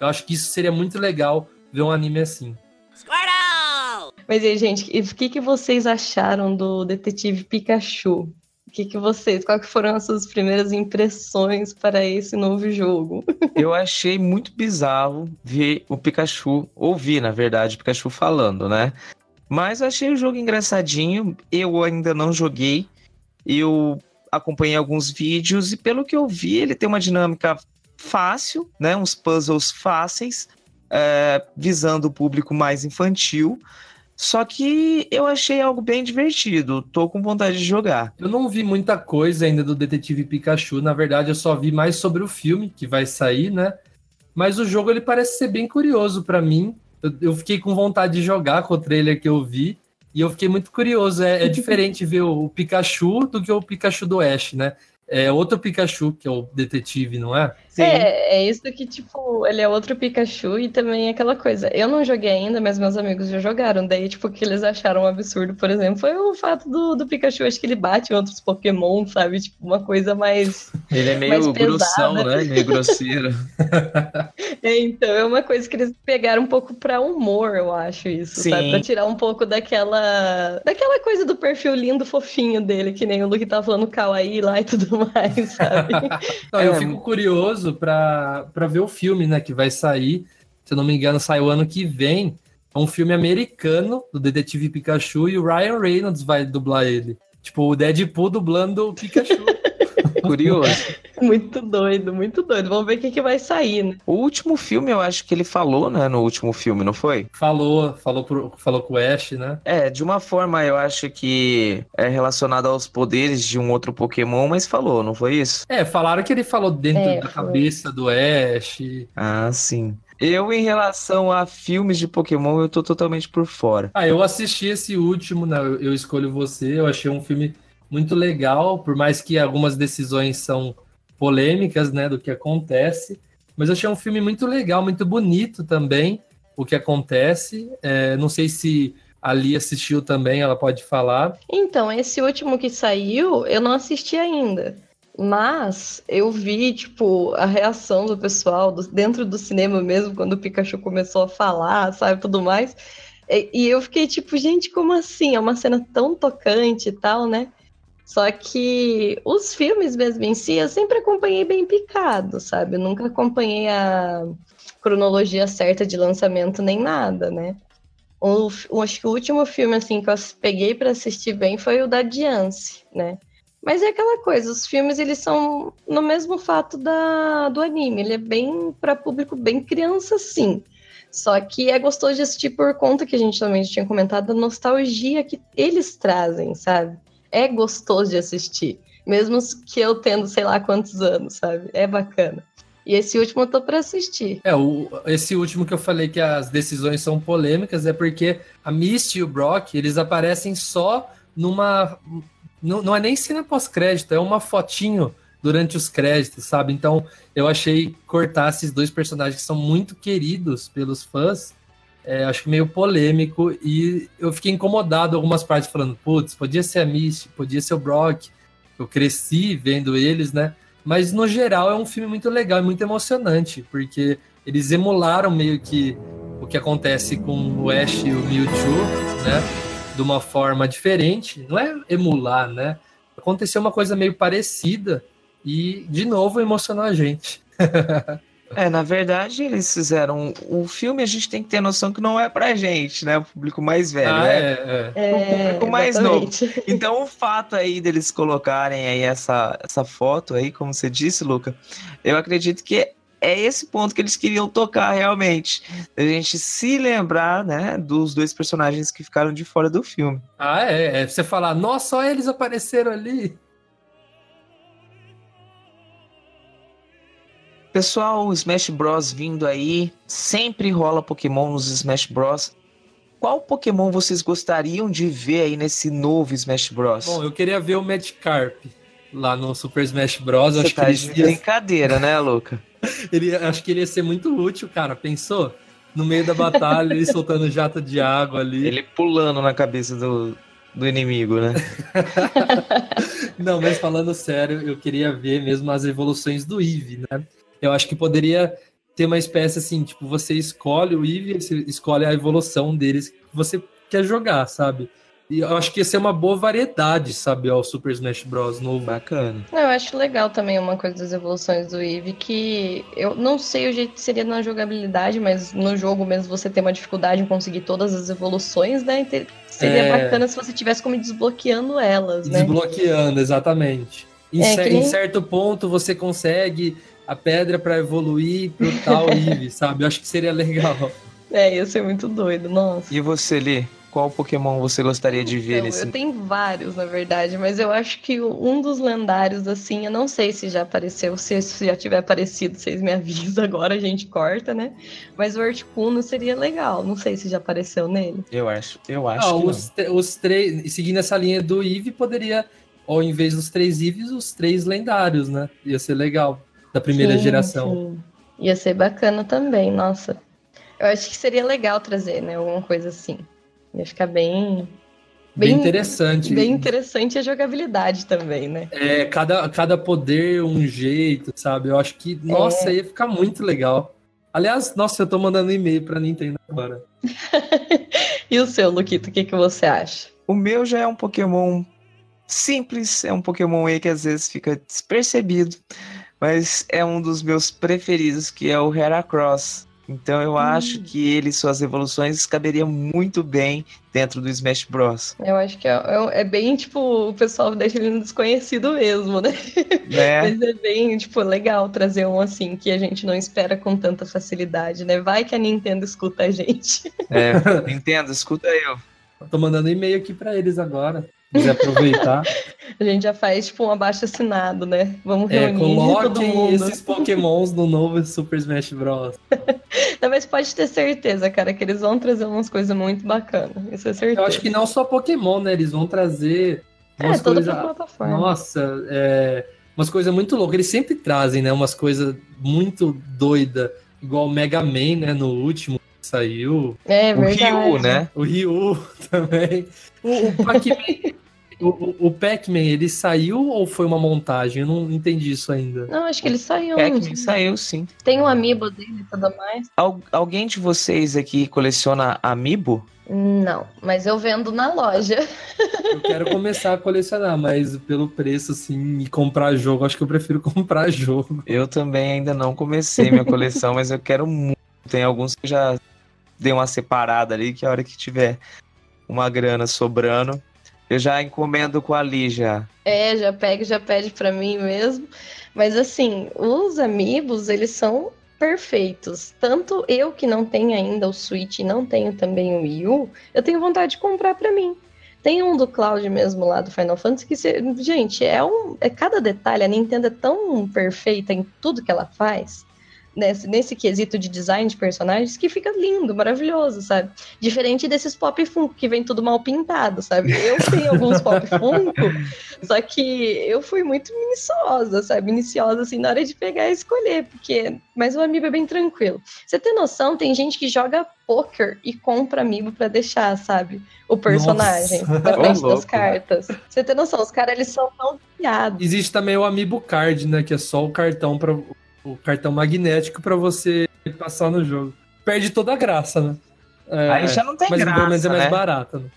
[SPEAKER 4] Eu acho que isso seria muito legal ver um anime assim.
[SPEAKER 5] Mas aí, gente, o que, que vocês acharam do Detetive Pikachu? O que, que vocês, qual que foram as suas primeiras impressões para esse novo jogo?
[SPEAKER 6] Eu achei muito bizarro ver o Pikachu, ouvir, na verdade, o Pikachu falando, né? Mas achei o jogo engraçadinho. Eu ainda não joguei. Eu acompanhei alguns vídeos e pelo que eu vi, ele tem uma dinâmica fácil, né? Uns puzzles fáceis, é, visando o público mais infantil. Só que eu achei algo bem divertido. Tô com vontade de jogar.
[SPEAKER 4] Eu não vi muita coisa ainda do Detetive Pikachu. Na verdade, eu só vi mais sobre o filme que vai sair, né? Mas o jogo ele parece ser bem curioso pra mim. Eu, eu fiquei com vontade de jogar com o trailer que eu vi. E eu fiquei muito curioso. É, é diferente ver o, o Pikachu do que o Pikachu do Ash, né? É outro Pikachu que é o detetive, não é?
[SPEAKER 5] É, é isso que, tipo, ele é outro Pikachu e também aquela coisa. Eu não joguei ainda, mas meus amigos já jogaram. Daí, tipo, o que eles acharam um absurdo, por exemplo, foi o fato do, do Pikachu, acho que ele bate em outros Pokémon, sabe? Tipo, uma coisa mais.
[SPEAKER 6] Ele é meio grossão, né? Meio grosseiro.
[SPEAKER 5] É, então, é uma coisa que eles pegaram um pouco pra humor, eu acho isso,
[SPEAKER 6] Sim.
[SPEAKER 5] sabe? Pra tirar um pouco daquela. daquela coisa do perfil lindo, fofinho dele, que nem o Luke tava falando kawaii lá e tudo mais, sabe?
[SPEAKER 4] Não, eu
[SPEAKER 6] É.
[SPEAKER 4] fico curioso pra, pra ver o filme, né? Que vai sair. Se eu não me engano, sai o ano que vem. É um filme americano do Detetive Pikachu e o Ryan Reynolds vai dublar ele. Tipo, o Deadpool dublando o Pikachu.
[SPEAKER 6] Curioso.
[SPEAKER 5] muito doido, muito doido. Vamos ver o que, que vai sair, né?
[SPEAKER 6] O último filme, eu acho que ele falou, né? No último filme, não foi?
[SPEAKER 4] falou, falou, pro, falou com o Ash, né?
[SPEAKER 6] É, de uma forma eu acho que é relacionado aos poderes de um outro Pokémon, mas falou, não foi isso?
[SPEAKER 4] É, falaram que ele falou dentro
[SPEAKER 5] É,
[SPEAKER 4] da
[SPEAKER 5] foi.
[SPEAKER 4] cabeça do Ash.
[SPEAKER 6] Ah, sim. Eu, em relação a filmes de Pokémon, eu tô totalmente por fora.
[SPEAKER 4] Ah, eu assisti esse último, né? Eu, eu escolho você. Eu achei um filme muito legal, por mais que algumas decisões são polêmicas, né, do que acontece. Mas eu achei um filme muito legal, muito bonito também, o que acontece. É, não sei se Ali assistiu também, ela pode falar.
[SPEAKER 5] Então, esse último que saiu, eu não assisti ainda. Mas eu vi, tipo, a reação do pessoal do- dentro do cinema mesmo, quando o Pikachu começou a falar, sabe, tudo mais. E, e eu fiquei tipo, gente, como assim? É uma cena tão tocante e tal, né? Só que os filmes mesmo em si, eu sempre acompanhei bem picado, sabe? Eu nunca acompanhei a cronologia certa de lançamento nem nada, né? O, o- acho que o último filme assim que eu peguei para assistir bem foi o da Diance, né? Mas é aquela coisa, os filmes eles são no mesmo fato da, do anime, ele é bem para público bem criança sim. Só que é gostoso de assistir por conta que a gente também tinha comentado da nostalgia que eles trazem, sabe? É gostoso de assistir, mesmo que eu tendo sei lá quantos anos, sabe? É bacana. E esse último eu tô para assistir.
[SPEAKER 4] É, o, esse último que eu falei que as decisões são polêmicas é porque a Misty e o Brock, eles aparecem só numa. Não, não é nem cena pós-crédito, é uma fotinho durante os créditos, sabe? Então eu achei cortar esses dois personagens que são muito queridos pelos fãs é, acho que meio polêmico, e eu fiquei incomodado algumas partes falando, putz, podia ser a Misty, podia ser o Brock, eu cresci vendo eles, né? Mas no geral é um filme muito legal e muito emocionante, porque eles emularam meio que o que acontece com o Ash e o Mewtwo, né? De uma forma diferente. Não é emular, né? Aconteceu uma coisa meio parecida e, de novo, emocionou a gente.
[SPEAKER 6] É, na verdade, eles fizeram o filme, a gente tem que ter noção que não é pra gente, né? O público mais velho,
[SPEAKER 4] Ah,
[SPEAKER 6] né?
[SPEAKER 4] é, é.
[SPEAKER 5] É,
[SPEAKER 6] O público mais novo.
[SPEAKER 5] exatamente.
[SPEAKER 6] Então, o fato aí deles colocarem aí essa, essa foto aí, como você disse, Luca, eu acredito que é esse ponto que eles queriam tocar realmente. A gente se lembrar, né, dos dois personagens que ficaram de fora do filme.
[SPEAKER 4] Ah, é. é. Você falar, nossa, só eles apareceram ali.
[SPEAKER 6] Pessoal, Smash Bros vindo aí, sempre rola Pokémon nos Smash Bros. Qual Pokémon vocês gostariam de ver aí nesse novo Smash Bros?
[SPEAKER 4] Bom, eu queria ver o Magikarp lá no Super Smash Bros.
[SPEAKER 6] Você
[SPEAKER 4] Acho que,
[SPEAKER 6] tá
[SPEAKER 4] ele
[SPEAKER 6] de
[SPEAKER 4] ia,
[SPEAKER 6] brincadeira, né, Luca?
[SPEAKER 4] ele- acho que ele ia ser muito útil, cara. Pensou? No meio da batalha, ele soltando jato de água ali.
[SPEAKER 6] Ele pulando na cabeça do, do inimigo, né?
[SPEAKER 4] Não, mas falando sério, eu queria ver mesmo as evoluções do Eevee, né? Eu acho que poderia ter uma espécie assim, tipo, você escolhe o Eevee, você escolhe a evolução deles que você quer jogar, sabe? E eu acho que ia ser uma boa variedade, sabe, ao Super Smash Bros. novo.
[SPEAKER 6] Bacana.
[SPEAKER 5] Eu acho legal também uma coisa das evoluções do Eevee, que eu não sei o jeito que seria na jogabilidade, mas no jogo mesmo você tem uma dificuldade em conseguir todas as evoluções, né? Seria
[SPEAKER 4] É.
[SPEAKER 5] bacana se você tivesse como desbloqueando elas, né?
[SPEAKER 4] Desbloqueando, exatamente. Em,
[SPEAKER 5] É,
[SPEAKER 4] cer-
[SPEAKER 5] que nem-
[SPEAKER 4] em certo ponto você consegue a pedra para evoluir pro tal Eevee, sabe? Eu acho que seria legal.
[SPEAKER 5] É, ia ser muito doido, nossa.
[SPEAKER 6] E você, Lee? Qual Pokémon você gostaria de ver
[SPEAKER 5] Então,
[SPEAKER 6] nesse...
[SPEAKER 5] eu tenho vários, na verdade, mas eu acho que um dos lendários, assim, eu não sei se já apareceu, se se já tiver aparecido, vocês me avisam agora, a gente corta, né? Mas o Articuno seria legal, não sei se já apareceu nele.
[SPEAKER 6] Eu acho, eu acho
[SPEAKER 4] Ah,
[SPEAKER 6] que não.
[SPEAKER 4] os, os três, seguindo essa linha do Eevee, poderia, ao invés dos três Eevees, os três lendários, né? Ia ser legal, da primeira
[SPEAKER 5] Sim,
[SPEAKER 4] geração.
[SPEAKER 5] sim. Ia ser bacana também, nossa. Eu acho que seria legal trazer, né? Alguma coisa assim. Ia ficar bem.
[SPEAKER 4] Bem,
[SPEAKER 5] Bem-
[SPEAKER 4] interessante.
[SPEAKER 5] Bem interessante a jogabilidade também, né?
[SPEAKER 4] É, cada, cada poder um jeito, sabe? Eu acho que, nossa, ia ficar muito legal. Aliás, nossa, eu tô mandando e-mail pra Nintendo agora.
[SPEAKER 5] E o seu, Luquito, o que, que você acha?
[SPEAKER 6] O meu já é um Pokémon simples, é um Pokémon aí que às vezes fica despercebido, mas é um dos meus preferidos, que é o Heracross. Então eu acho que ele e suas evoluções caberiam muito bem dentro do Smash Bros.
[SPEAKER 5] Eu acho que é, é- é bem, tipo, o pessoal deixa ele no desconhecido mesmo, né?
[SPEAKER 6] Né?
[SPEAKER 5] Mas é bem, tipo, legal trazer um assim que a gente não espera com tanta facilidade, né? Vai que a Nintendo escuta a gente.
[SPEAKER 6] É, Nintendo, escuta eu.
[SPEAKER 4] Tô mandando e-mail aqui pra eles agora. Se quiser aproveitar.
[SPEAKER 5] A gente já faz, tipo, um abaixo assinado, né? Vamos
[SPEAKER 4] é,
[SPEAKER 5] reunir todo
[SPEAKER 4] coloquem esses pokémons no novo Super Smash Bros.
[SPEAKER 5] Não, mas pode ter certeza, cara, que eles vão trazer umas coisas muito bacanas. Isso é certeza.
[SPEAKER 4] Eu acho que não só Pokémon, né? Eles vão trazer
[SPEAKER 5] É,
[SPEAKER 4] umas
[SPEAKER 5] toda
[SPEAKER 4] coisas. Nossa, é, umas coisas muito loucas. Eles sempre trazem, né? Umas coisas muito doidas, igual o Mega Man, né? No último saiu.
[SPEAKER 5] É
[SPEAKER 6] O
[SPEAKER 5] verdade.
[SPEAKER 6] Ryu, né?
[SPEAKER 4] O Ryu também. O, o Pac-Man. o, o- Pac-Man, ele saiu ou foi uma montagem? Eu não entendi isso ainda.
[SPEAKER 5] Não, acho que ele saiu.
[SPEAKER 6] Pac-Man saiu sim.
[SPEAKER 5] Tem um amiibo dele e tudo mais?
[SPEAKER 6] Al- alguém de vocês aqui coleciona Amiibo?
[SPEAKER 5] Não, mas eu vendo na loja.
[SPEAKER 4] Eu quero começar a colecionar, mas pelo preço, assim, e comprar jogo, acho que eu prefiro comprar jogo.
[SPEAKER 6] Eu também ainda não comecei minha coleção, mas eu quero muito. Tem alguns que já dei uma separada ali, que a hora que tiver uma grana sobrando, eu já encomendo com a Lígia.
[SPEAKER 5] É, já pega, já pede pra mim mesmo. Mas assim, os amigos, eles são perfeitos. Tanto eu que não tenho ainda o Switch e não tenho também o Wii U, eu tenho vontade de comprar pra mim. Tem um do Cloud mesmo lá do Final Fantasy que, gente, é um. É cada detalhe. A Nintendo é tão perfeita em tudo que ela faz. Nesse, nesse quesito de design de personagens que fica lindo, maravilhoso, sabe? Diferente desses pop Funko que vem tudo mal pintado, sabe? Eu tenho alguns pop Funko, só que eu fui muito minuciosa, sabe? Minuciosa, assim, na hora de pegar e escolher, porque... Mas o amiibo é bem tranquilo. Você tem noção, tem gente que joga poker e compra amiibo para deixar, sabe? O personagem
[SPEAKER 4] Nossa.
[SPEAKER 5] na frente
[SPEAKER 6] Ô,
[SPEAKER 5] das cartas. Você tem noção, os caras, eles são tão viados.
[SPEAKER 4] Existe também o Amiibo Card, né? Que é só o cartão para o cartão magnético para você passar no jogo. Perde toda a graça, né? É,
[SPEAKER 6] Aí já não tem
[SPEAKER 4] mas pelo menos é
[SPEAKER 6] graça,
[SPEAKER 4] mais
[SPEAKER 6] né?
[SPEAKER 4] barato. Né?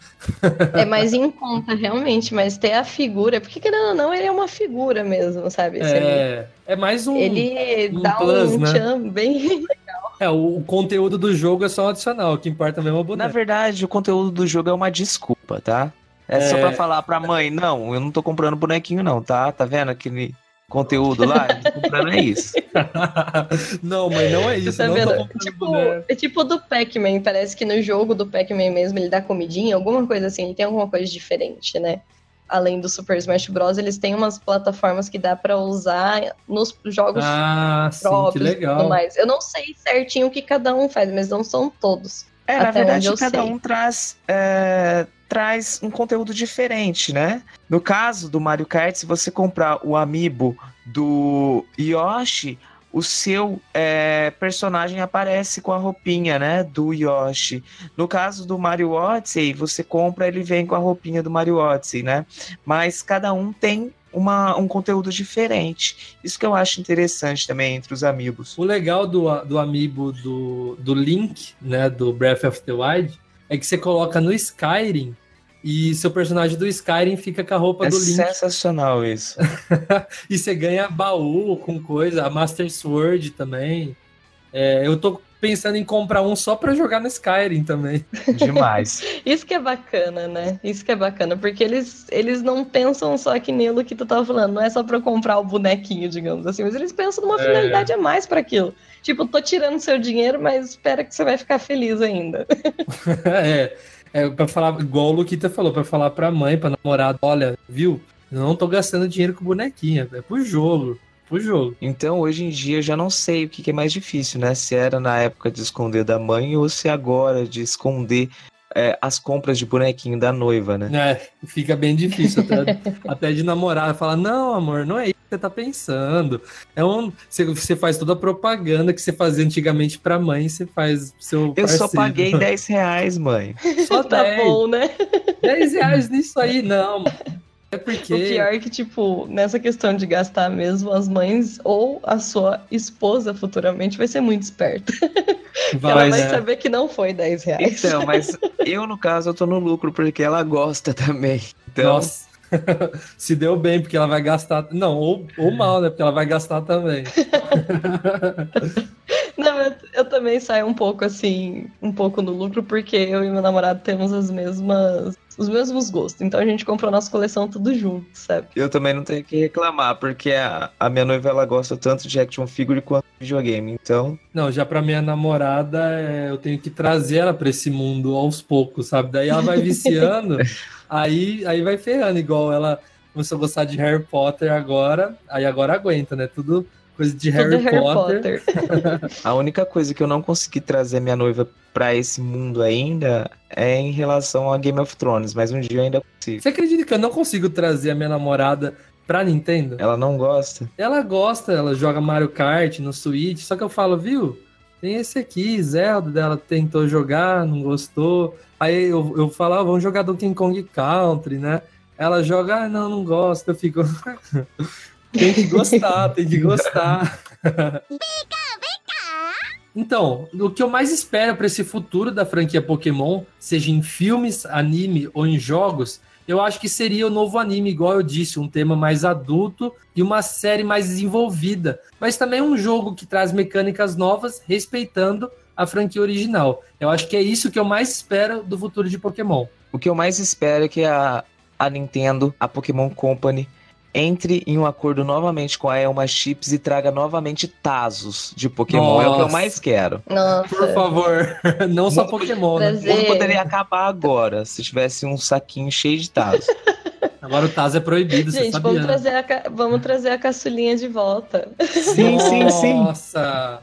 [SPEAKER 5] É mais em conta, realmente, mas ter a figura, porque querendo ou não, ele é uma figura mesmo, sabe? Esse ali.
[SPEAKER 4] É, é mais um.
[SPEAKER 5] Ele
[SPEAKER 4] um
[SPEAKER 5] dá
[SPEAKER 4] plus,
[SPEAKER 5] um
[SPEAKER 4] né?
[SPEAKER 5] tchan bem.
[SPEAKER 4] É, o, o conteúdo do jogo é só um adicional. O que importa mesmo é o
[SPEAKER 6] Na
[SPEAKER 4] boneco.
[SPEAKER 6] verdade, o conteúdo do jogo é uma desculpa, tá? É, só
[SPEAKER 4] É.
[SPEAKER 6] pra falar pra mãe, não, eu não tô comprando bonequinho não, tá? Tá vendo aquele conteúdo lá? Eu tô comprando é isso.
[SPEAKER 4] não, mas não é isso.
[SPEAKER 5] Tá
[SPEAKER 4] não
[SPEAKER 5] Tipo, é tipo do Pac-Man, parece que no jogo do Pac-Man mesmo ele dá comidinha, alguma coisa assim, ele tem alguma coisa diferente, né? Além do Super Smash Bros, eles têm umas plataformas que dá pra usar nos jogos
[SPEAKER 4] Ah, sim, que
[SPEAKER 5] próprios e
[SPEAKER 4] legal.
[SPEAKER 5] tudo mais. Eu não sei certinho o que cada um faz, mas não são todos.
[SPEAKER 6] É, na verdade,
[SPEAKER 5] onde eu
[SPEAKER 6] cada
[SPEAKER 5] sei.
[SPEAKER 6] um traz, é, traz um conteúdo diferente, né? No caso do Mario Kart, se você comprar o amiibo do Yoshi, o seu é, personagem aparece com a roupinha, né, do Yoshi. No caso do Mario Odyssey, você compra, ele vem com a roupinha do Mario Odyssey, né? Mas cada um tem uma, um conteúdo diferente. Isso que eu acho interessante também entre os amigos.
[SPEAKER 4] O legal do, do amiibo do, do Link, né, do Breath of the Wild, é que você coloca no Skyrim e seu personagem do Skyrim fica com a roupa
[SPEAKER 6] É
[SPEAKER 4] do Link.
[SPEAKER 6] sensacional isso.
[SPEAKER 4] e você ganha baú com coisa, a Master Sword também. É, eu tô pensando em comprar um só pra jogar no Skyrim também.
[SPEAKER 6] Demais.
[SPEAKER 5] Isso que é bacana, né? Isso que é bacana, porque eles, eles não pensam só que nilo que tu tava falando, não é só pra eu comprar o bonequinho, digamos assim, mas eles pensam numa
[SPEAKER 4] É.
[SPEAKER 5] finalidade a mais pra aquilo. Tipo, tô tirando seu dinheiro, mas espera que você vai ficar feliz ainda.
[SPEAKER 4] é, é para falar, igual o Luquita falou, pra falar pra mãe, pra namorada, olha, viu? Não tô gastando dinheiro com bonequinha, é pro jogo, pro jogo.
[SPEAKER 6] Então, hoje em dia, eu já não sei o que que é mais difícil, né? Se era na época de esconder da mãe ou se agora de esconder é, as compras de bonequinho da noiva, né?
[SPEAKER 4] É, fica bem difícil até, até de namorar, falar, não, amor, não é você tá pensando. É um, você, você faz toda a propaganda que você fazia antigamente pra mãe, você faz seu
[SPEAKER 6] Eu só
[SPEAKER 4] parceiro.
[SPEAKER 6] paguei 10 reais, mãe.
[SPEAKER 4] Só
[SPEAKER 5] tá
[SPEAKER 4] 10,
[SPEAKER 5] bom, né?
[SPEAKER 4] 10 reais nisso aí, não. É porque...
[SPEAKER 5] O pior é que, tipo, nessa questão de gastar mesmo, as mães ou a sua esposa futuramente vai ser muito esperta.
[SPEAKER 4] vai,
[SPEAKER 5] ela vai
[SPEAKER 4] né?
[SPEAKER 5] saber que não foi 10 reais.
[SPEAKER 6] Então, mas eu, no caso, eu tô no lucro porque ela gosta também. Então,
[SPEAKER 4] Nossa. Se deu bem, porque ela vai gastar. Não, ou, ou mal, né? Porque ela vai gastar também.
[SPEAKER 5] Não, eu, eu também saio um pouco assim, um pouco no lucro, porque eu e meu namorado temos as mesmas, os mesmos gostos. Então a gente comprou nossa coleção tudo junto, sabe?
[SPEAKER 6] eu também não tenho que reclamar, porque a, a minha noiva, ela gosta tanto de action figure quanto de videogame. Então,
[SPEAKER 4] Não, já pra minha namorada, é, eu tenho que trazer ela pra esse mundo aos poucos, sabe? Daí ela vai viciando, aí, aí vai ferrando, igual ela começou a gostar de Harry Potter agora, aí agora aguenta, né? Tudo coisa de Harry,
[SPEAKER 5] Harry
[SPEAKER 4] Potter.
[SPEAKER 5] Potter.
[SPEAKER 6] a única coisa que eu não consegui trazer minha noiva pra esse mundo ainda é em relação a Game of Thrones, mas um dia eu ainda consigo.
[SPEAKER 4] Você acredita que eu não consigo trazer a minha namorada pra Nintendo?
[SPEAKER 6] Ela não gosta?
[SPEAKER 4] Ela gosta, ela joga Mario Kart no Switch, só que eu falo, viu? Tem esse aqui, Zelda, dela tentou jogar, não gostou. Aí eu, eu falo, ah, vamos jogar Donkey Kong Country, né? Ela joga, ah, não, não gosta. Eu fico. tem que gostar, tem que gostar. Então, o que eu mais espero para esse futuro da franquia Pokémon, seja em filmes, anime ou em jogos, eu acho que seria o novo anime, igual eu disse, um tema mais adulto e uma série mais desenvolvida, mas também um jogo que traz mecânicas novas, respeitando a franquia original. Eu acho que é isso que eu mais espero do futuro de Pokémon.
[SPEAKER 6] O que eu mais espero é que a, a Nintendo, a Pokémon Company, entre em um acordo novamente com a Elma Chips e traga novamente Tazos de Pokémon. É o que eu
[SPEAKER 4] Nossa.
[SPEAKER 6] mais quero.
[SPEAKER 5] Nossa.
[SPEAKER 4] Por favor, não só Pokémon, né?
[SPEAKER 6] O mundo poderia acabar agora se tivesse um saquinho cheio de Tazos.
[SPEAKER 4] Agora o Taz é proibido, você
[SPEAKER 5] Gente,
[SPEAKER 4] sabia,
[SPEAKER 5] vamos
[SPEAKER 4] né?
[SPEAKER 5] trazer, a, ca- vamos trazer a caçulinha de volta.
[SPEAKER 6] sim, sim, sim.
[SPEAKER 4] Nossa!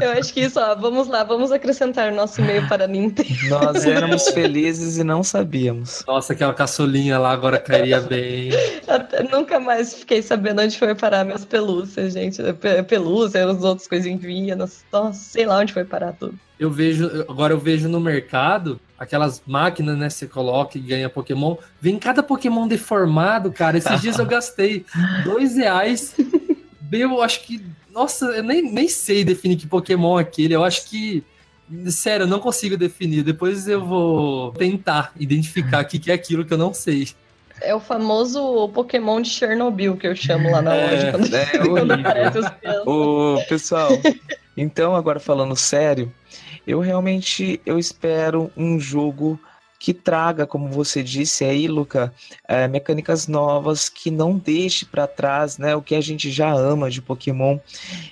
[SPEAKER 5] Eu acho que isso, ó, vamos lá, vamos acrescentar nosso e-mail para a Nintendo.
[SPEAKER 6] Nós éramos felizes e não sabíamos.
[SPEAKER 4] Nossa, aquela caçulinha lá agora cairia bem.
[SPEAKER 5] Até nunca mais fiquei sabendo onde foi parar minhas pelúcias, gente. Pe- Pelúcia, as outras coisinhas que vinha. Nossa, nossa, sei lá onde foi parar tudo.
[SPEAKER 4] Eu vejo, agora eu vejo no mercado aquelas máquinas, né? Você coloca e ganha Pokémon. Vem cada Pokémon deformado, cara. Esses dias eu gastei dois reais. Eu acho que. Nossa, eu nem, nem sei definir que Pokémon é aquele. Eu acho que. Sério, eu não consigo definir. Depois eu vou tentar identificar o que, que é aquilo que eu não sei.
[SPEAKER 5] É o famoso Pokémon de Chernobyl que eu chamo lá na
[SPEAKER 4] É,
[SPEAKER 5] loja. Quando,
[SPEAKER 6] é
[SPEAKER 5] quando aparece os crianças.
[SPEAKER 6] Ô, pessoal, então agora falando sério, eu realmente eu espero um jogo que traga, como você disse aí, Luca, é, mecânicas novas, que não deixe para trás, né, o que a gente já ama de Pokémon.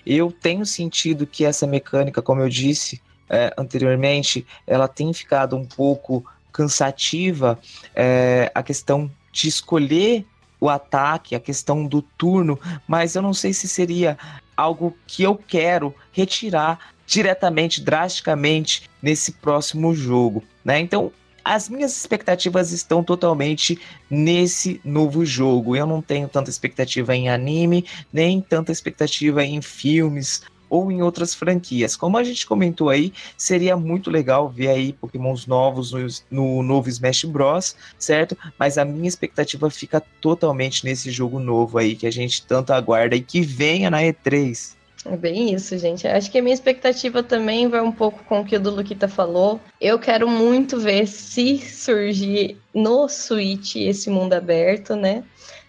[SPEAKER 6] Eu tenho sentido que essa mecânica, como eu disse é, anteriormente, ela tem ficado um pouco cansativa, é, a questão de escolher o ataque, a questão do turno, mas eu não sei se seria algo que eu quero retirar diretamente, drasticamente nesse próximo jogo, né? Então, as minhas expectativas estão totalmente nesse novo jogo. Eu não tenho tanta expectativa em anime, nem tanta expectativa em filmes ou em outras franquias. Como a gente comentou aí, seria muito legal ver aí Pokémons novos no, no novo Smash Bros, certo? Mas a minha expectativa fica totalmente nesse jogo novo aí que a gente tanto aguarda e que venha na E3.
[SPEAKER 5] É bem isso, gente. Acho que a minha expectativa também vai um pouco com o que o do Luquita falou. Eu quero muito ver se surgir no Switch esse mundo aberto, né?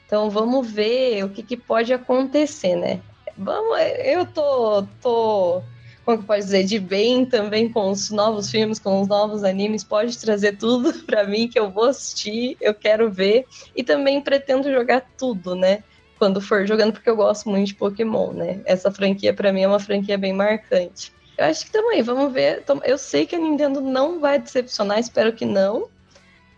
[SPEAKER 5] Então vamos ver o que, que pode acontecer, né? Vamos, eu tô, tô, como que pode dizer, de bem também com os novos filmes, com os novos animes. Pode trazer tudo pra mim que eu vou assistir, eu quero ver. E também pretendo jogar tudo, né? Quando for jogando, porque eu gosto muito de Pokémon, né? Essa franquia, para mim, é uma franquia bem marcante. Eu acho que também, vamos ver. Eu sei que a Nintendo não vai decepcionar, espero que não.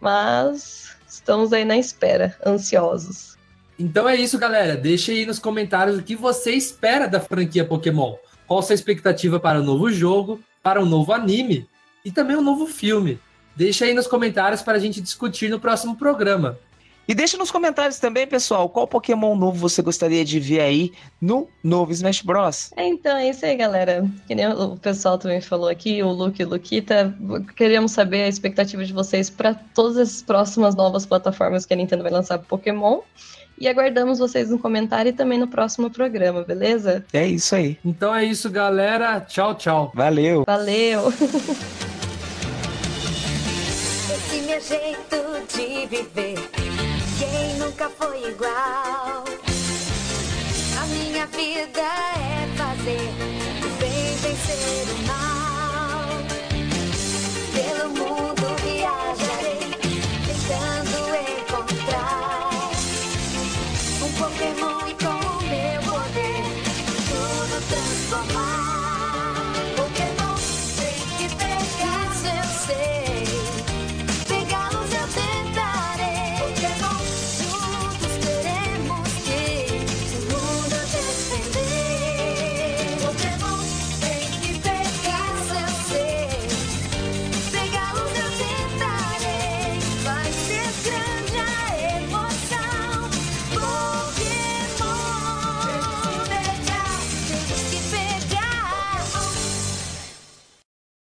[SPEAKER 5] Mas estamos aí na espera, ansiosos.
[SPEAKER 4] Então é isso, galera. Deixe aí nos comentários o que você espera da franquia Pokémon. Qual sua expectativa para o novo jogo, para o novo anime e também o novo filme. Deixe aí nos comentários para a gente discutir no próximo programa.
[SPEAKER 6] E deixa nos comentários também, pessoal, qual Pokémon novo você gostaria de ver aí no novo Smash Bros.
[SPEAKER 5] É, então, é isso aí, galera. Que nem o pessoal também falou aqui, o Luke e o Luquita. Queríamos saber a expectativa de vocês para todas as próximas novas plataformas que a Nintendo vai lançar pro Pokémon. E aguardamos vocês no comentário e também no próximo programa, beleza?
[SPEAKER 6] É isso aí.
[SPEAKER 4] Então é isso, galera. Tchau, tchau.
[SPEAKER 6] Valeu.
[SPEAKER 5] Valeu!
[SPEAKER 3] Esse meu jeito de viver, quem nunca foi igual? A minha vida é fazer